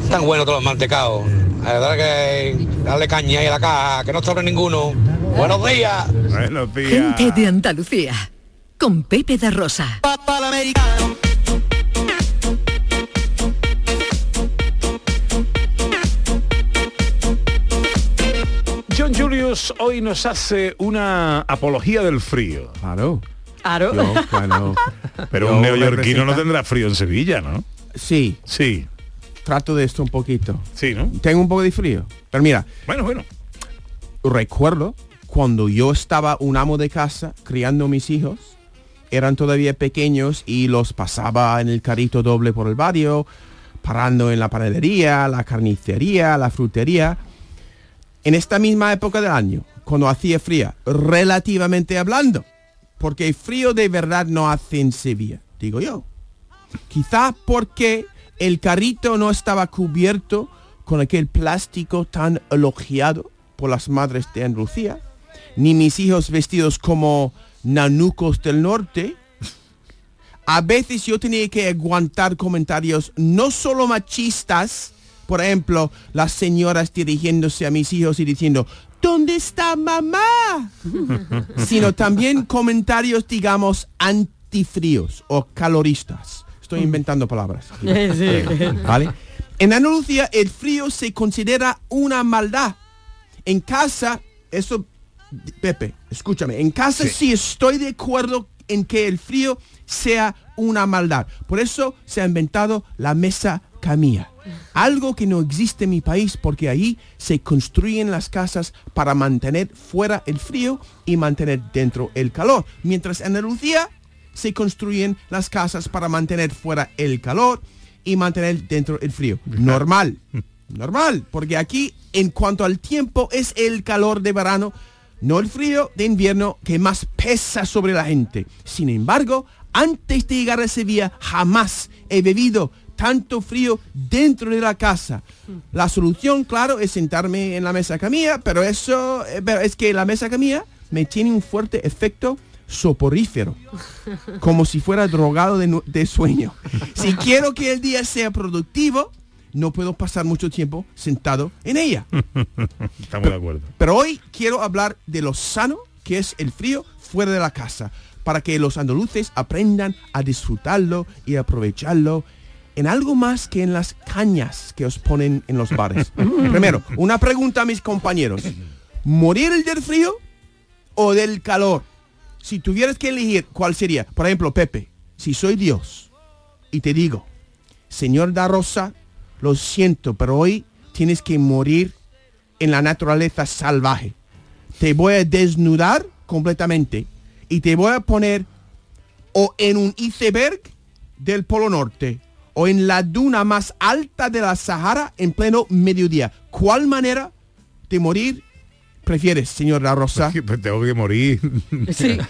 Están buenos todos los mantecados. La verdad que darle caña y a la caja, que no sobre ninguno. Buenos días. Buenos días. Gente de Andalucía, con Pepe da Rosa. John Hoy nos hace una apología del frío. Claro. Claro. Yo, Pero yo un neoyorquino no tendrá frío en Sevilla, ¿no? Sí. Sí. Trato de esto un poquito. Sí, ¿no? Tengo un poco de frío. Pero mira. Bueno, bueno. Recuerdo cuando yo estaba un amo de casa criando mis hijos. Eran todavía pequeños y los pasaba en el carrito doble por el barrio, parando en la panadería, la carnicería, la frutería. En esta misma época del año, cuando hacía fría, relativamente hablando, porque frío de verdad no hace en Sevilla, digo yo. Quizá porque el carrito no estaba cubierto con aquel plástico tan elogiado por las madres de Andalucía, ni mis hijos vestidos como nanucos del norte. A veces yo tenía que aguantar comentarios no solo machistas, por ejemplo, las señoras dirigiéndose a mis hijos y diciendo, ¿dónde está mamá? sino también comentarios, digamos, antifríos o caloristas. Estoy inventando palabras. ¿Vale? En Andalucía el frío se considera una maldad. En casa, eso, Pepe, escúchame, en casa sí, Sí. estoy de acuerdo en que el frío sea una maldad. Por eso se ha inventado la mesa camilla. Algo que no existe en mi país porque ahí se construyen las casas para mantener fuera el frío y mantener dentro el calor. Mientras en Andalucía se construyen las casas para mantener fuera el calor y mantener dentro el frío. Normal. Normal, porque aquí en cuanto al tiempo es el calor de verano, no el frío de invierno que más pesa sobre la gente. Sin embargo, antes de llegar a Sevilla jamás he bebido tanto frío dentro de la casa. La solución, claro, es sentarme en la mesa camilla, pero eso eh, pero es que la mesa camilla me tiene un fuerte efecto soporífero, como si fuera drogado de sueño. Si quiero que el día sea productivo, no puedo pasar mucho tiempo sentado en ella. Estamos de acuerdo. Pero hoy quiero hablar de lo sano que es el frío fuera de la casa, para que los andaluces aprendan a disfrutarlo y aprovecharlo en algo más que en las cañas que os ponen en los bares. Primero, una pregunta a mis compañeros. ¿Morir del frío o del calor? Si tuvieras que elegir, ¿cuál sería? Por ejemplo, Pepe, si soy Dios y te digo, Señor da Rosa, lo siento, pero hoy tienes que morir en la naturaleza salvaje. Te voy a desnudar completamente y te voy a poner o en un iceberg del Polo Norte o en la duna más alta de la Sahara en pleno mediodía. ¿Cuál manera de morir prefieres, señor La Rosa? Pues tengo que morir. Sí.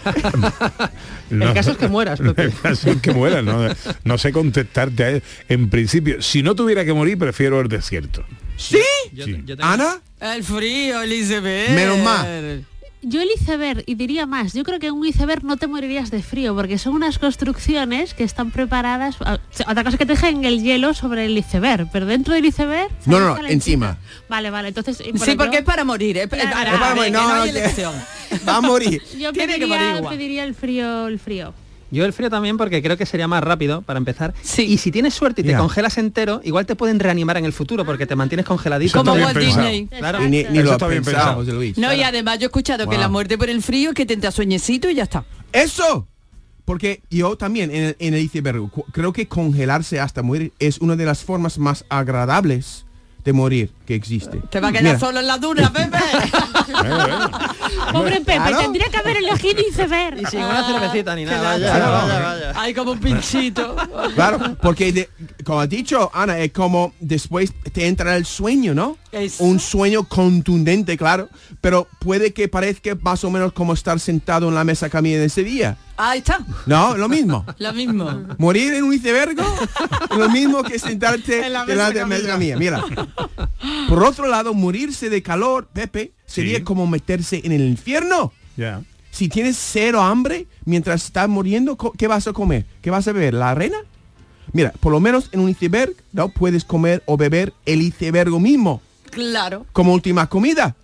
No. El caso es que mueras, Pepe. El caso es que mueras, no, no sé contestarte a él. En principio, si no tuviera que morir, prefiero el desierto. ¿Sí? Sí. ¿Ana? El frío, Elizabeth. Menos mal. Yo el iceberg, y diría más, yo creo que en un iceberg no te morirías de frío, porque son unas construcciones que están preparadas... a- Otra cosa que te dejen el hielo sobre el iceberg, pero dentro del iceberg... No, no, encima. Vale, vale, entonces... eh, Sí, porque yo- es para morir. Claro. para, para morir, no, no no, hay elección. Va a morir. Yo Tiene que morir pediría el frío, el frío. Yo el frío también porque creo que sería más rápido para empezar. Y si tienes suerte y te congelas entero, igual te pueden reanimar en el futuro porque te mantienes congeladito. Como Walt pensado. Disney. Claro. Y ni, ni lo está bien pensado. José Luis. No, y además yo he escuchado que la muerte por el frío es que te entra sueñecito y ya está. ¡Eso! Porque yo también en el, en el iceberg creo que congelarse hasta morir es una de las formas más agradables de morir que existe. Te va a quedar Mira, solo en la duna, Pepe. Pobre Pepe, Claro. tendría que haber elegido iceberg. Y sin una cervecita ni nada. Vaya, vaya, vaya. Hay como un pinchito. Claro, porque de- como has dicho, Ana, es como después te entra el sueño, ¿no? Eso. Un sueño contundente, claro, pero puede que parezca más o menos como estar sentado en la mesa camilla de Sevilla. Ahí está. No, lo mismo. Lo mismo. Morir en un iceberg, lo mismo que sentarte En la mesa la camilla. Mira. Por otro lado, morirse de calor, Pepe, sería Sí. como meterse en el infierno. Ya. Si tienes cero hambre mientras estás muriendo, ¿qué vas a comer? ¿Qué vas a beber? ¿La arena? Mira, por lo menos en un iceberg, ¿no? Puedes comer o beber el iceberg mismo Claro. como última comida.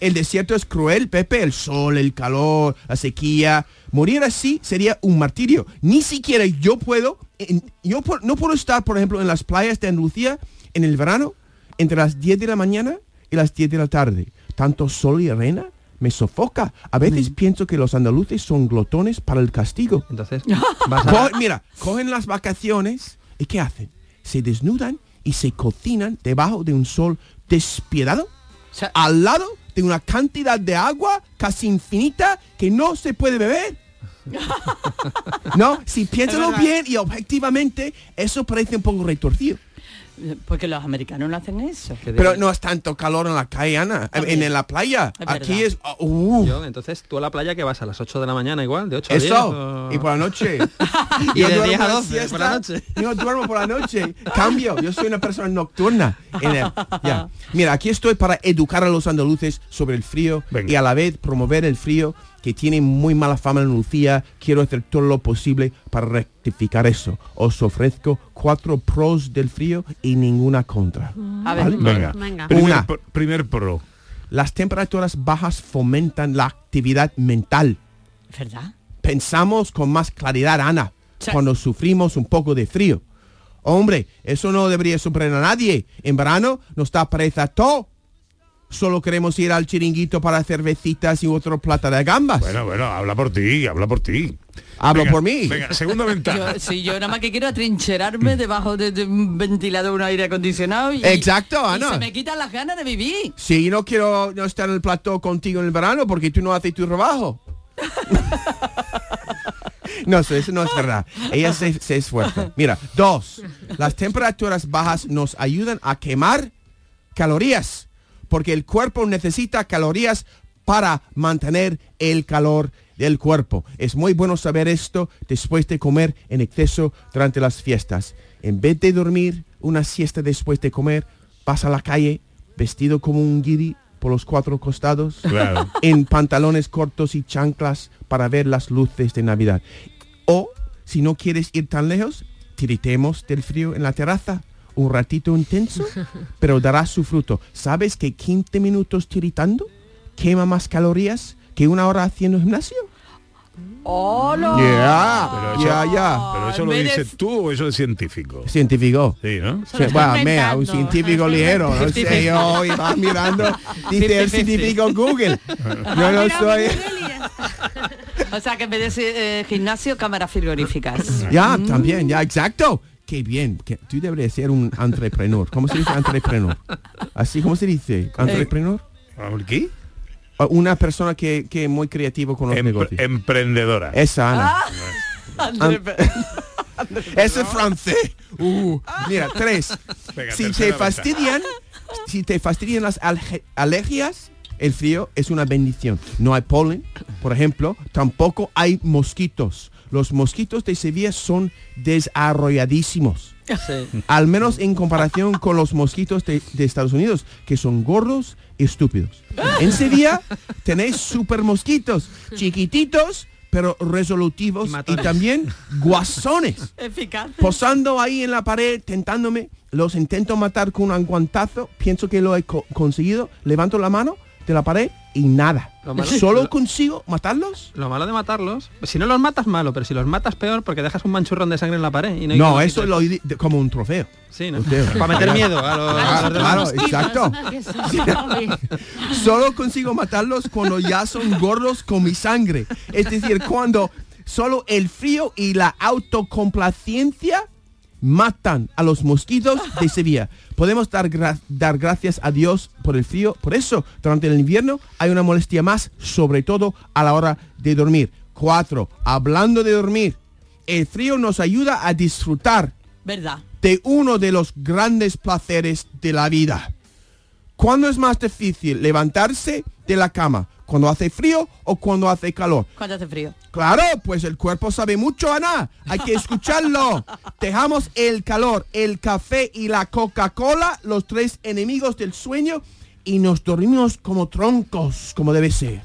El desierto es cruel, Pepe, el sol, el calor, la sequía. Morir así sería un martirio. Ni siquiera yo puedo, en- yo por- no puedo estar, por ejemplo, en las playas de Andalucía en el verano entre las 10 de la mañana y las 10 de la tarde. Tanto sol y arena me sofoca. A veces pienso que los andaluces son glotones para el castigo. Entonces, vas a... Co- mira, cogen las vacaciones y ¿qué hacen? Se desnudan y se cocinan debajo de un sol despiadado, sea- al lado de una cantidad de agua casi infinita que no se puede beber. no, si piénsalo bien y objetivamente, eso parece un poco retorcido. Porque los americanos no hacen eso. Pero no es tanto calor en la calle, Ana. En, la playa. Es Aquí es... uh, Yo, entonces tú a la playa que vas a las 8 de la mañana igual, de 8 a 10. Eso. o- Y por la noche. Y Yo de duermo 10 a la 12 por la noche. Yo duermo por la noche. Cambio. Yo soy una persona nocturna. En el- ya. Mira, aquí estoy para educar a los andaluces sobre el frío y a la vez promover el frío que tiene muy mala fama en Lucía. Quiero hacer todo lo posible para rectificar eso. Os ofrezco cuatro pros del frío y ninguna contra. A ver. ¿Vale? Venga. Venga. Primer, Una. pro- primer pro. Las temperaturas bajas fomentan la actividad mental. ¿Verdad? Pensamos con más claridad, Ana, cuando sufrimos un poco de frío. Hombre, eso no debería sorprender a nadie. En verano nos da pereza todo. Solo queremos ir al chiringuito para cervecitas y otro plata de gambas. Bueno, bueno, habla por ti, habla por ti. Hablo Venga, por mí. Venga, segunda ventaja. Yo, sí, yo nada más que quiero atrincherarme debajo de, de un ventilador, un aire acondicionado y, Exacto, y se me quitan las ganas de vivir. Sí, no quiero no estar en el plató contigo en el verano porque tú no haces tu trabajo. no, eso, eso no es verdad. Ella se, se esfuerza. Mira, dos, las temperaturas bajas nos ayudan a quemar calorías porque el cuerpo necesita calorías para mantener el calor del cuerpo. Es muy bueno saber esto después de comer en exceso durante las fiestas. En vez de dormir una siesta después de comer, vas a la calle vestido como un guiri por los cuatro costados, Claro. en pantalones cortos y chanclas para ver las luces de Navidad. O, si no quieres ir tan lejos, tiritemos del frío en la terraza. Un ratito intenso, pero dará su fruto. ¿Sabes que 15 minutos tiritando quema más calorías que una hora haciendo gimnasio? ¡Hola! Yeah, Pero eso, ya, ya. pero eso lo dices tú o eso es científico. Científico. Sí, ¿no? Está bueno, mira, un científico ligero, no sé yo, y vas mirando, dice el científico Google. Yo no soy... O sea que en vez de eh, gimnasio, cámaras frigoríficas. Ya, también, ya, exacto. Qué bien, que tú deberías ser un entrepreneur. ¿Cómo se dice entrepreneur? Así, ¿cómo se dice? ¿Entrepreneur? ¿Qué? O Una persona que, que es muy creativo con los Empre- negocios. emprendedora. Esa, Ana. André, Ese es francés. Uh, mira, tres. Venga, si te fastidian, si te fastidian las alergias, el frío es una bendición. No hay polen, por ejemplo, tampoco hay mosquitos. Los mosquitos de Sevilla son desarrolladísimos. Sí. Al menos en comparación con los mosquitos de, de Estados Unidos, que son gordos y estúpidos. En Sevilla tenéis super mosquitos, chiquititos, pero resolutivos y también guasones Eficaz. posando ahí en la pared, tentándome, los intento matar con un guantazo, pienso que lo he co- conseguido, levanto la mano de la pared y nada. Lo malo- ¿Solo lo- consigo matarlos? Lo malo de matarlos, si no los matas malo, pero si los matas peor porque dejas un manchurrón de sangre en la pared y no hay No, que- eso lo di- de- como un trofeo. Sí, ¿no? Para meter miedo a los, a Ah, los demás. claro, exacto. Solo consigo matarlos cuando ya son gordos con mi sangre. Es decir, cuando solo el frío y la autocomplacencia matan a los mosquitos de Sevilla. Podemos dar, gra- dar gracias a Dios por el frío. Por eso, durante el invierno hay una molestia más, sobre todo a la hora de dormir. Cuatro, hablando de dormir, el frío nos ayuda a disfrutar ¿Verdad? de uno de los grandes placeres de la vida. ¿Cuándo es más difícil levantarse de la cama? ¿Cuando hace frío o cuando hace calor? ¿Cuándo hace frío? Claro, pues el cuerpo sabe mucho, Ana. Hay que escucharlo. Dejamos el calor, el café y la Coca-Cola, los tres enemigos del sueño, y nos dormimos como troncos, como debe ser.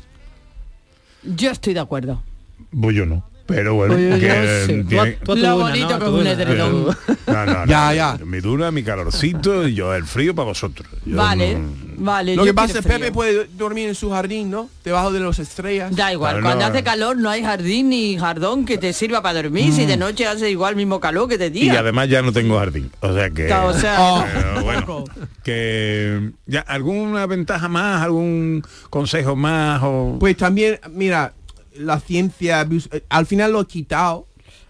Yo estoy de acuerdo. Pues yo no. Pero bueno, Oye, que tiene- Tú Lo bonito ¿no? Que es un edredón. No, no, no. Ya, ya. Mi duna, mi calorcito y yo el frío para vosotros. Yo Vale, no- vale. Lo que pasa es Pepe puede dormir en su jardín, ¿no? Debajo de las estrellas. Da igual, Claro, cuando no. hace calor no hay jardín ni jardón que te sirva para dormir. Si de noche hace igual mismo calor que de Y día. además ya no tengo jardín. O sea que... O sea, Oh. Pero bueno, que ya alguna ventaja más, algún consejo más o Pues también, mira, la ciencia, eh, al final lo he quitado,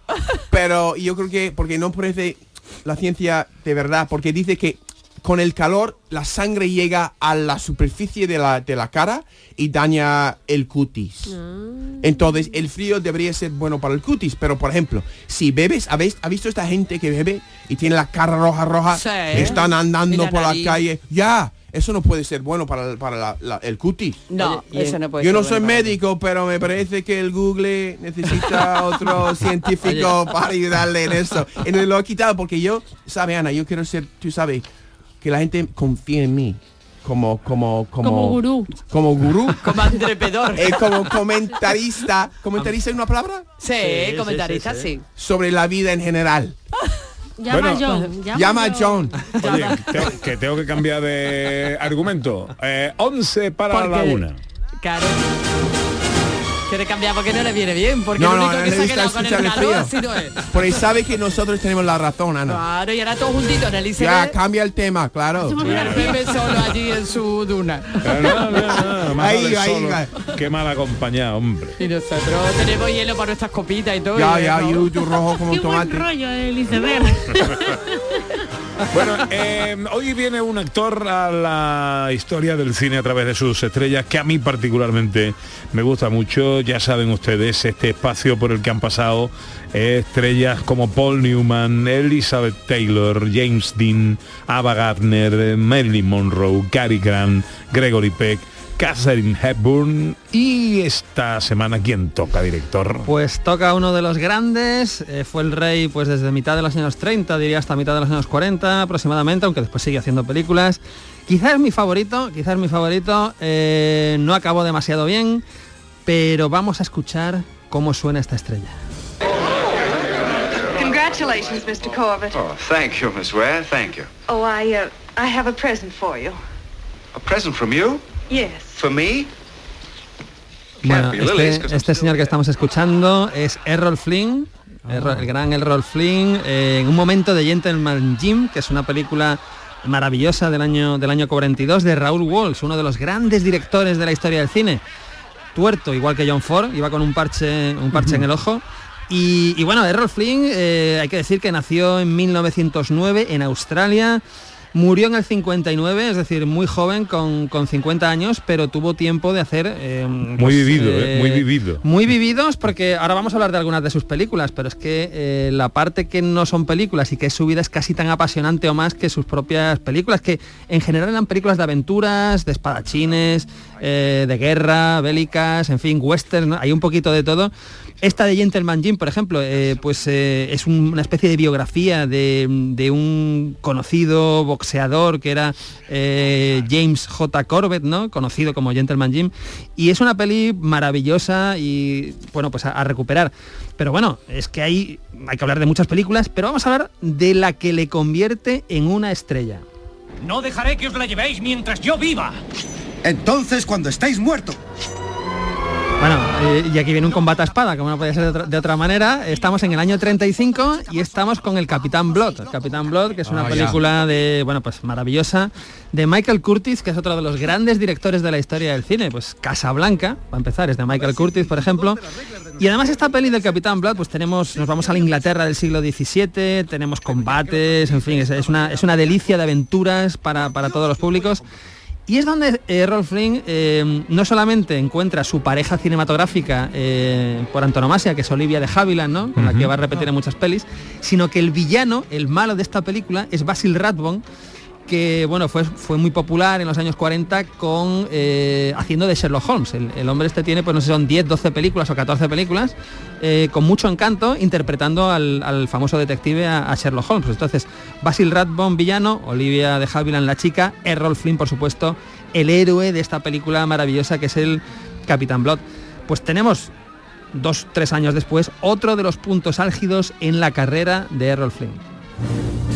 pero yo creo que, porque no parece la ciencia de verdad, porque dice que con el calor la sangre llega a la superficie de la, de la cara y daña el cutis. Entonces el frío debería ser bueno para el cutis, pero por ejemplo, si bebes, ¿habéis ha visto esta gente que bebe y tiene la cara roja roja? Sí. Están andando la por la calle. Ya, eso no puede ser bueno para, el- para la- la- el cutis. No, Oye, eso no puede Yo ser no soy bueno para médico, pero me parece que el Google necesita otro científico para ayudarle en eso. Y me lo he quitado porque yo, sabe Ana, yo quiero ser, tú sabes, que la gente confíe en mí. Como, como, como, Como gurú. Como gurú. Como entrepedor. Eh, como comentarista. ¿Comentarista es una palabra? Sí, comentarista, sí. Sobre la vida en general. Llama Bueno, a John. Llama, Llama a John. Oye, te- que tengo que cambiar de argumento. Eh, 11 para Porque- la una. Claro. Quiere cambiar porque no le viene bien, porque No, lo no, único no que se ha quedado con el escuchar el calor frío. ha sido él. Porque sabe que nosotros tenemos la razón, Ana. Claro, y ahora todos juntitos en el ICB. Ya, cambia el tema, claro. Pepe solo allí en su duna. Eh, no, no, no, más Ahí ahí. Qué mal acompañado, hombre. Y nosotros tenemos hielo para nuestras copitas y todo. Ya, y ya, y rojo como Qué un buen tomate. rollo el iceberg. Bueno, eh, hoy viene un actor a la historia del cine a través de sus estrellas que a mí particularmente me gusta mucho. Ya saben ustedes este espacio por el que han pasado estrellas como Paul Newman, Elizabeth Taylor, James Dean, Ava Gardner, Marilyn Monroe, Cary Grant, Gregory Peck. Catherine Hepburn y esta semana quién toca director Pues toca uno de los grandes, eh, fue el rey pues desde mitad de los años 30, diría hasta mitad de los años 40 aproximadamente, aunque después sigue haciendo películas. Quizás es mi favorito, quizás es mi favorito, eh, no acabó demasiado bien, pero vamos a escuchar cómo suena esta estrella. Congratulations, Mr. Corbett. Oh, thank you, Miss Ware. Thank you. Oh, I, uh, I have a present for you. A present from you? Yes. For me? Bueno, este, este señor que estamos escuchando es Errol Flynn, Errol- el gran Errol Flynn, eh, en un momento de Gentleman Jim, que es una película maravillosa del año, del año 42 de Raúl Walsh, uno de los grandes directores de la historia del cine. Tuerto, igual que John Ford, iba con un parche, un parche en el ojo. Y, y bueno, Errol Flynn, eh, hay que decir que nació en 1909 en Australia. Murió en el 59, es decir, muy joven, con, con 50 años, pero tuvo tiempo de hacer... eh, muy vivido eh, muy vivido muy vividos porque ahora vamos a hablar de algunas de sus películas, pero es que eh, la parte que no son películas y que es su vida es casi tan apasionante o más que sus propias películas, que en general eran películas de aventuras, de espadachines, eh, de guerra, bélicas, en fin, western, ¿no? hay un poquito de todo. Esta de Gentleman Jim, por ejemplo, eh, pues eh, es un- una especie de biografía de, de un conocido boxeador que era eh, James J. Corbett, ¿no? Conocido como Gentleman Jim. Y es una peli maravillosa y, bueno, pues a, a recuperar. Pero bueno, es que hay, hay que hablar de muchas películas, pero vamos a hablar de la que le convierte en una estrella. No dejaré que os la llevéis mientras yo viva. Entonces, cuando estáis muertos. Bueno, eh, y aquí viene un combate a espada, como no podía ser de otra, de otra manera. Estamos en el año 35 y estamos con el Capitán Blood. El Capitán Blood, que es una Ah, película de, bueno, pues maravillosa, de Michael Curtis, que es otro de los grandes directores de la historia del cine. Pues Casablanca, para empezar, es de Michael Curtis, por ejemplo. Y además esta peli del Capitán Blood, pues tenemos, nos vamos a la Inglaterra del siglo XVII, tenemos combates, en fin, es, es una, es una delicia de aventuras para, para todos los públicos. Y es donde eh, Errol Flynn eh, no solamente encuentra su pareja cinematográfica eh, por antonomasia, que es Olivia de Havilland, ¿no? con la que va a repetir en muchas pelis, sino que el villano, el malo de esta película, es Basil Rathbone, que bueno, fue, fue muy popular en los años 40 con eh, haciendo de Sherlock Holmes. El, el hombre este tiene, pues no sé, son 10, 12 películas o 14 películas, eh, con mucho encanto, interpretando al, al famoso detective a, Sherlock Holmes. Entonces, Basil Rathbone, villano, Olivia de Havilland, la chica, Errol Flynn, por supuesto, el héroe de esta película maravillosa que es el Capitán Blood. Pues tenemos dos, tres años después, otro de los puntos álgidos en la carrera de Errol Flynn.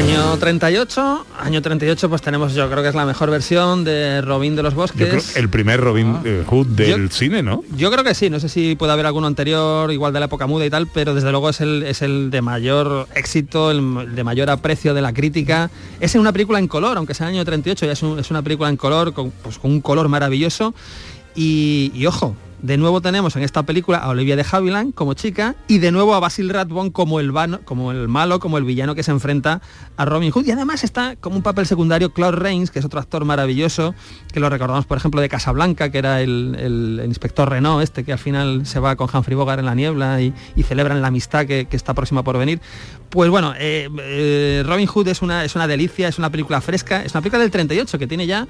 Año 38, año 38 pues tenemos yo creo que es la mejor versión de Robin de los Yo Bosques. creo el primer Robin eh, Hood del cine no Yo creo que sí, no sé si puede haber alguno anterior, igual de la época muda y tal, pero desde luego es el, es el de mayor éxito, el, de mayor aprecio de la crítica. Es en una película en color, aunque sea el año 38, ya es, un- es una película en color, con, pues, con un color maravilloso. Y, y ojo, de nuevo tenemos en esta película a Olivia de Havilland como chica y de nuevo a Basil Rathbone como el, vano, como el malo, como el villano que se enfrenta a Robin Hood. Y además está como un papel secundario Claude Rains, que es otro actor maravilloso, que lo recordamos por ejemplo de Casablanca, que era el, inspector Renault, este que al final se va con Humphrey Bogart en la niebla y, celebran la amistad que, que, está próxima por venir. Pues bueno, eh, eh, Robin Hood es una, es una delicia, es una película fresca, es una película del 38 que tiene ya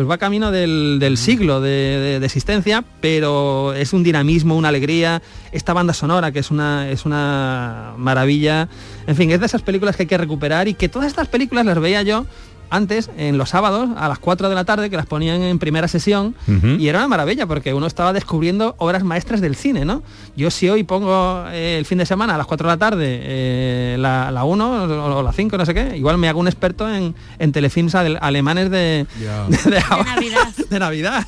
pues va camino del, del siglo de, de, de, existencia, pero es un dinamismo, una alegría. Esta banda sonora, que es una, es una maravilla. En fin, es de esas películas que hay que recuperar y que todas estas películas las veía yo antes, en los sábados, a las 4 de la tarde, que las ponían en primera sesión, uh -huh. y era una maravilla, porque uno estaba descubriendo obras maestras del cine, ¿no? Yo si hoy pongo eh, el fin de semana a las 4 de la tarde eh, la, la 1 o, o, la 5, no sé qué, igual me hago un experto en, en telefilms alemanes de, yeah. de, de, de, Navidad. de Navidad.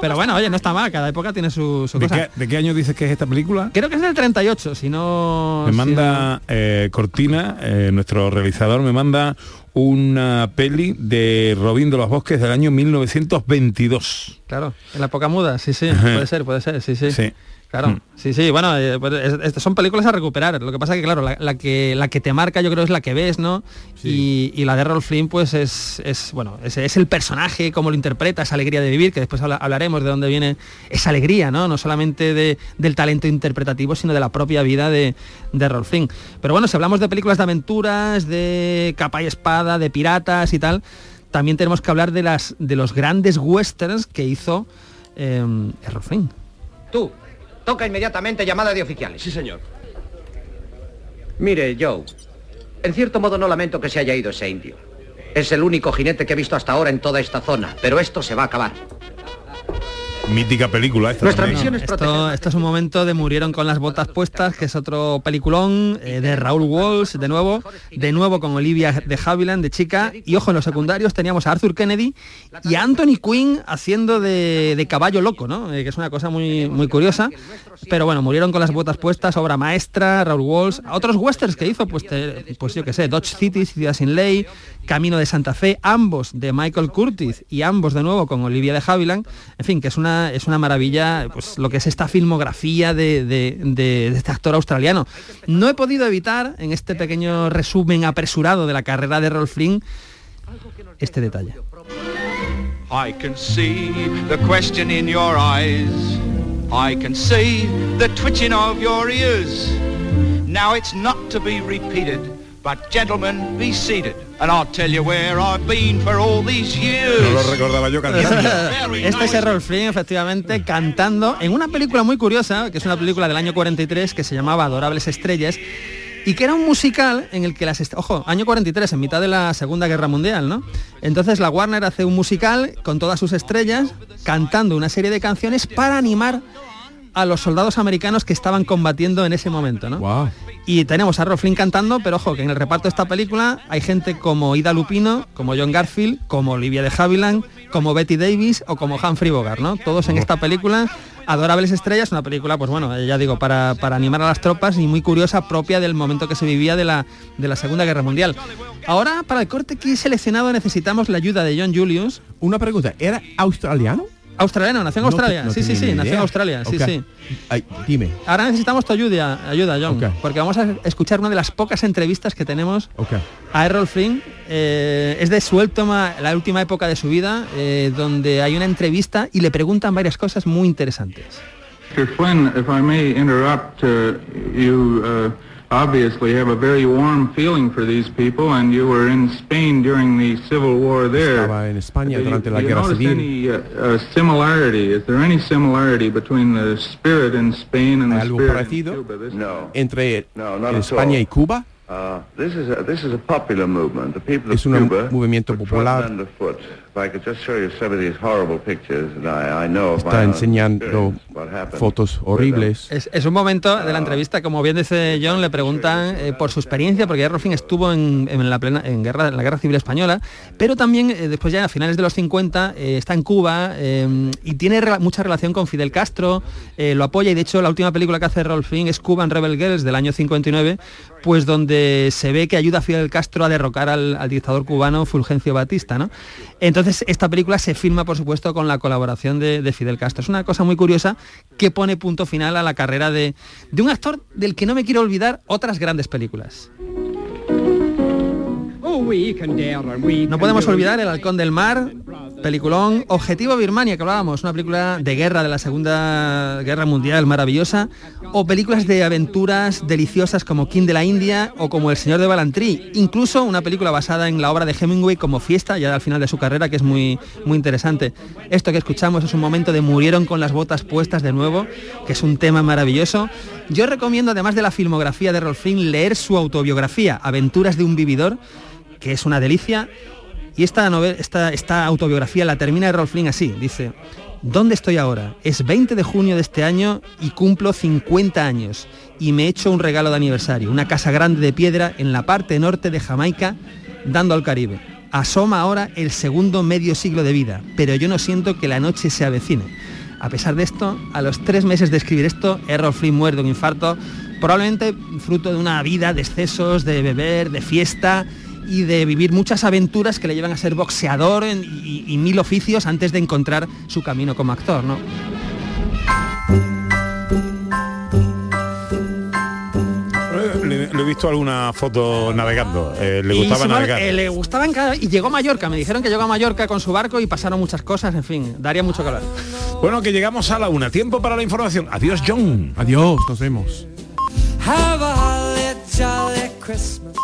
Pero bueno, oye, no está mal, cada época tiene su, su ¿De, cosa. qué, ¿De qué año dices que es esta película? Creo que es del 38, si no... Me si manda no... eh, Cortina, eh, nuestro realizador, me manda una peli de Robín de los Bosques del año 1922. Claro, en la época muda, sí, sí, puede ser, puede ser, sí, sí. sí. Claro, mm. sí, sí, bueno, eh, pues, es, son películas a recuperar. Lo que pasa es que, claro, la, la, que, la que te marca yo creo es la que ves, ¿no? Sí. Y, y, la de Rolf Flynn, pues es, es bueno, es, es, el personaje, cómo lo interpreta, esa alegría de vivir, que después habla, hablaremos de dónde viene esa alegría, ¿no? No solamente de, del talento interpretativo, sino de la propia vida de, de Rolf Flynn. Pero bueno, si hablamos de películas de aventuras, de capa y espada, de piratas y tal, también tenemos que hablar de, las, de los grandes westerns que hizo eh, Rolf Flynn. Tú, Toca inmediatamente llamada de oficiales. Sí, señor. Mire, Joe, en cierto modo no lamento que se haya ido ese indio. Es el único jinete que he visto hasta ahora en toda esta zona, pero esto se va a acabar. Mítica película esta Nuestra también. misión es esto, esto, es un momento de Murieron con las botas puestas, que es otro peliculón eh, de Raúl Walsh, de nuevo, de nuevo con Olivia de Havilland, de chica, y ojo, en los secundarios teníamos a Arthur Kennedy y a Anthony Quinn haciendo de, de caballo loco, ¿no? Eh, que es una cosa muy, muy curiosa, pero bueno, Murieron con las botas puestas, obra maestra, Raúl Walsh, otros westerns que hizo, pues, te, pues yo qué sé, Dodge City, Ciudad sin Ley, Camino de Santa Fe, ambos de Michael Curtis y ambos de nuevo con Olivia de Havilland, en fin, que es una, es una maravilla pues, lo que es esta filmografía de, este actor australiano. No he podido evitar, en este pequeño resumen apresurado de la carrera de Rolf Flynn, este detalle. But gentlemen, be seated. And I'll tell you where I've been for all these years. No lo recordaba yo cantando. este es Errol Flynn, efectivamente, cantando en una película muy curiosa, que es una película del año 43 que se llamaba Adorables Estrellas y que era un musical en el que las ojo, año 43, en mitad de la Segunda Guerra Mundial, ¿no? Entonces la Warner hace un musical con todas sus estrellas cantando una serie de canciones para animar a los soldados americanos que estaban combatiendo en ese momento, ¿no? Wow. Y tenemos a Rolf Flynn cantando, pero ojo, que en el reparto de esta película hay gente como Ida Lupino, como John Garfield, como Olivia de Havilland, como Betty Davis o como Humphrey Bogart, ¿no? Todos en esta película, Adorables Estrellas, una película, pues bueno, ya digo, para, para animar a las tropas y muy curiosa, propia del momento que se vivía de la, de la Segunda Guerra Mundial. Ahora, para el corte que he seleccionado, necesitamos la ayuda de John Julius. Una pregunta, ¿era australiano? Australiano, nació en No Australia. te- no sí, sí, sí, nació en. Australia. Sí, Ok. sí. Ay, dime. Ahora necesitamos tu ayuda, ayuda John, porque vamos a escuchar una de las pocas entrevistas que tenemos Ok. a Errol Flynn. Eh, es de su última, la última época de su vida, eh, donde hay una entrevista y le preguntan varias cosas muy interesantes. Mr. Flynn, if I may interrupt, uh, you uh, obviously have a very warm feeling for these people, and you were in Spain during the Civil War there. Estaba en España durante la guerra civil. any uh, uh, similarity? Is there any similarity between the spirit in Spain and ¿Hay the algo spirit parecido in Cuba? This- entre No, not at España all. y Cuba? Uh, this is a, this is a popular movement. The people Es of un Cuba movimiento popular. Trodden underfoot. If I could just show you some of these horrible pictures, and I, I know of my Está enseñando experience what happened fotos horribles. Es, es un momento de la entrevista, como bien dice John, le preguntan eh, por su experiencia, porque Errol Flynn estuvo en, en la plena, en, guerra, en la guerra civil española, pero también eh, después ya a finales de los 50 eh, está en Cuba eh, y tiene mucha relación con Fidel Castro, eh, lo apoya y de hecho la última película que hace Errol Flynn es Cuban Rebel Girls del año 59, pues donde se ve que ayuda a Fidel Castro a derrocar al, al dictador cubano Fulgencio Batista, ¿no? Entonces esta película se filma, por supuesto, con la colaboración de, de Fidel Castro. Es una cosa muy curiosa que pone punto final a la carrera de, de un actor del que no me quiero olvidar otras grandes películas. No podemos olvidar El Halcón del Mar, peliculón Objetivo Birmania, que hablábamos, una película de guerra de la Segunda Guerra Mundial maravillosa, o películas de aventuras deliciosas como King de la India o como El Señor de Balantrí, incluso una película basada en la obra de Hemingway como Fiesta, ya al final de su carrera, que es muy, muy interesante. Esto que escuchamos es un momento de Murieron con las botas puestas de nuevo, que es un tema maravilloso. Yo recomiendo, además de la filmografía de Rolf Flynn, leer su autobiografía, Aventuras de un Vividor, que es una delicia. Y esta, novela, esta, esta autobiografía la termina de Rolf Flynn así, dice, ¿dónde estoy ahora? Es 20 de junio de este año y cumplo 50 años y me he hecho un regalo de aniversario, una casa grande de piedra en la parte norte de Jamaica, dando al Caribe. Asoma ahora el segundo medio siglo de vida, pero yo no siento que la noche se avecine. A pesar de esto, a los tres meses de escribir esto, Errol Flynn muere de un infarto, probablemente fruto de una vida de excesos, de beber, de fiesta y de vivir muchas aventuras que le llevan a ser boxeador en- y, y mil oficios antes de encontrar su camino como actor, ¿no? Le, le he visto alguna foto navegando. Eh, le Y gustaba navegar. eh, le y llegó a Mallorca. Me dijeron que llegó a Mallorca con su barco y pasaron muchas cosas. En fin, daría mucho que hablar. Bueno, que llegamos a la una. Tiempo para la información. Adiós, John. Adiós, nos vemos. Have a holly jolly Christmas.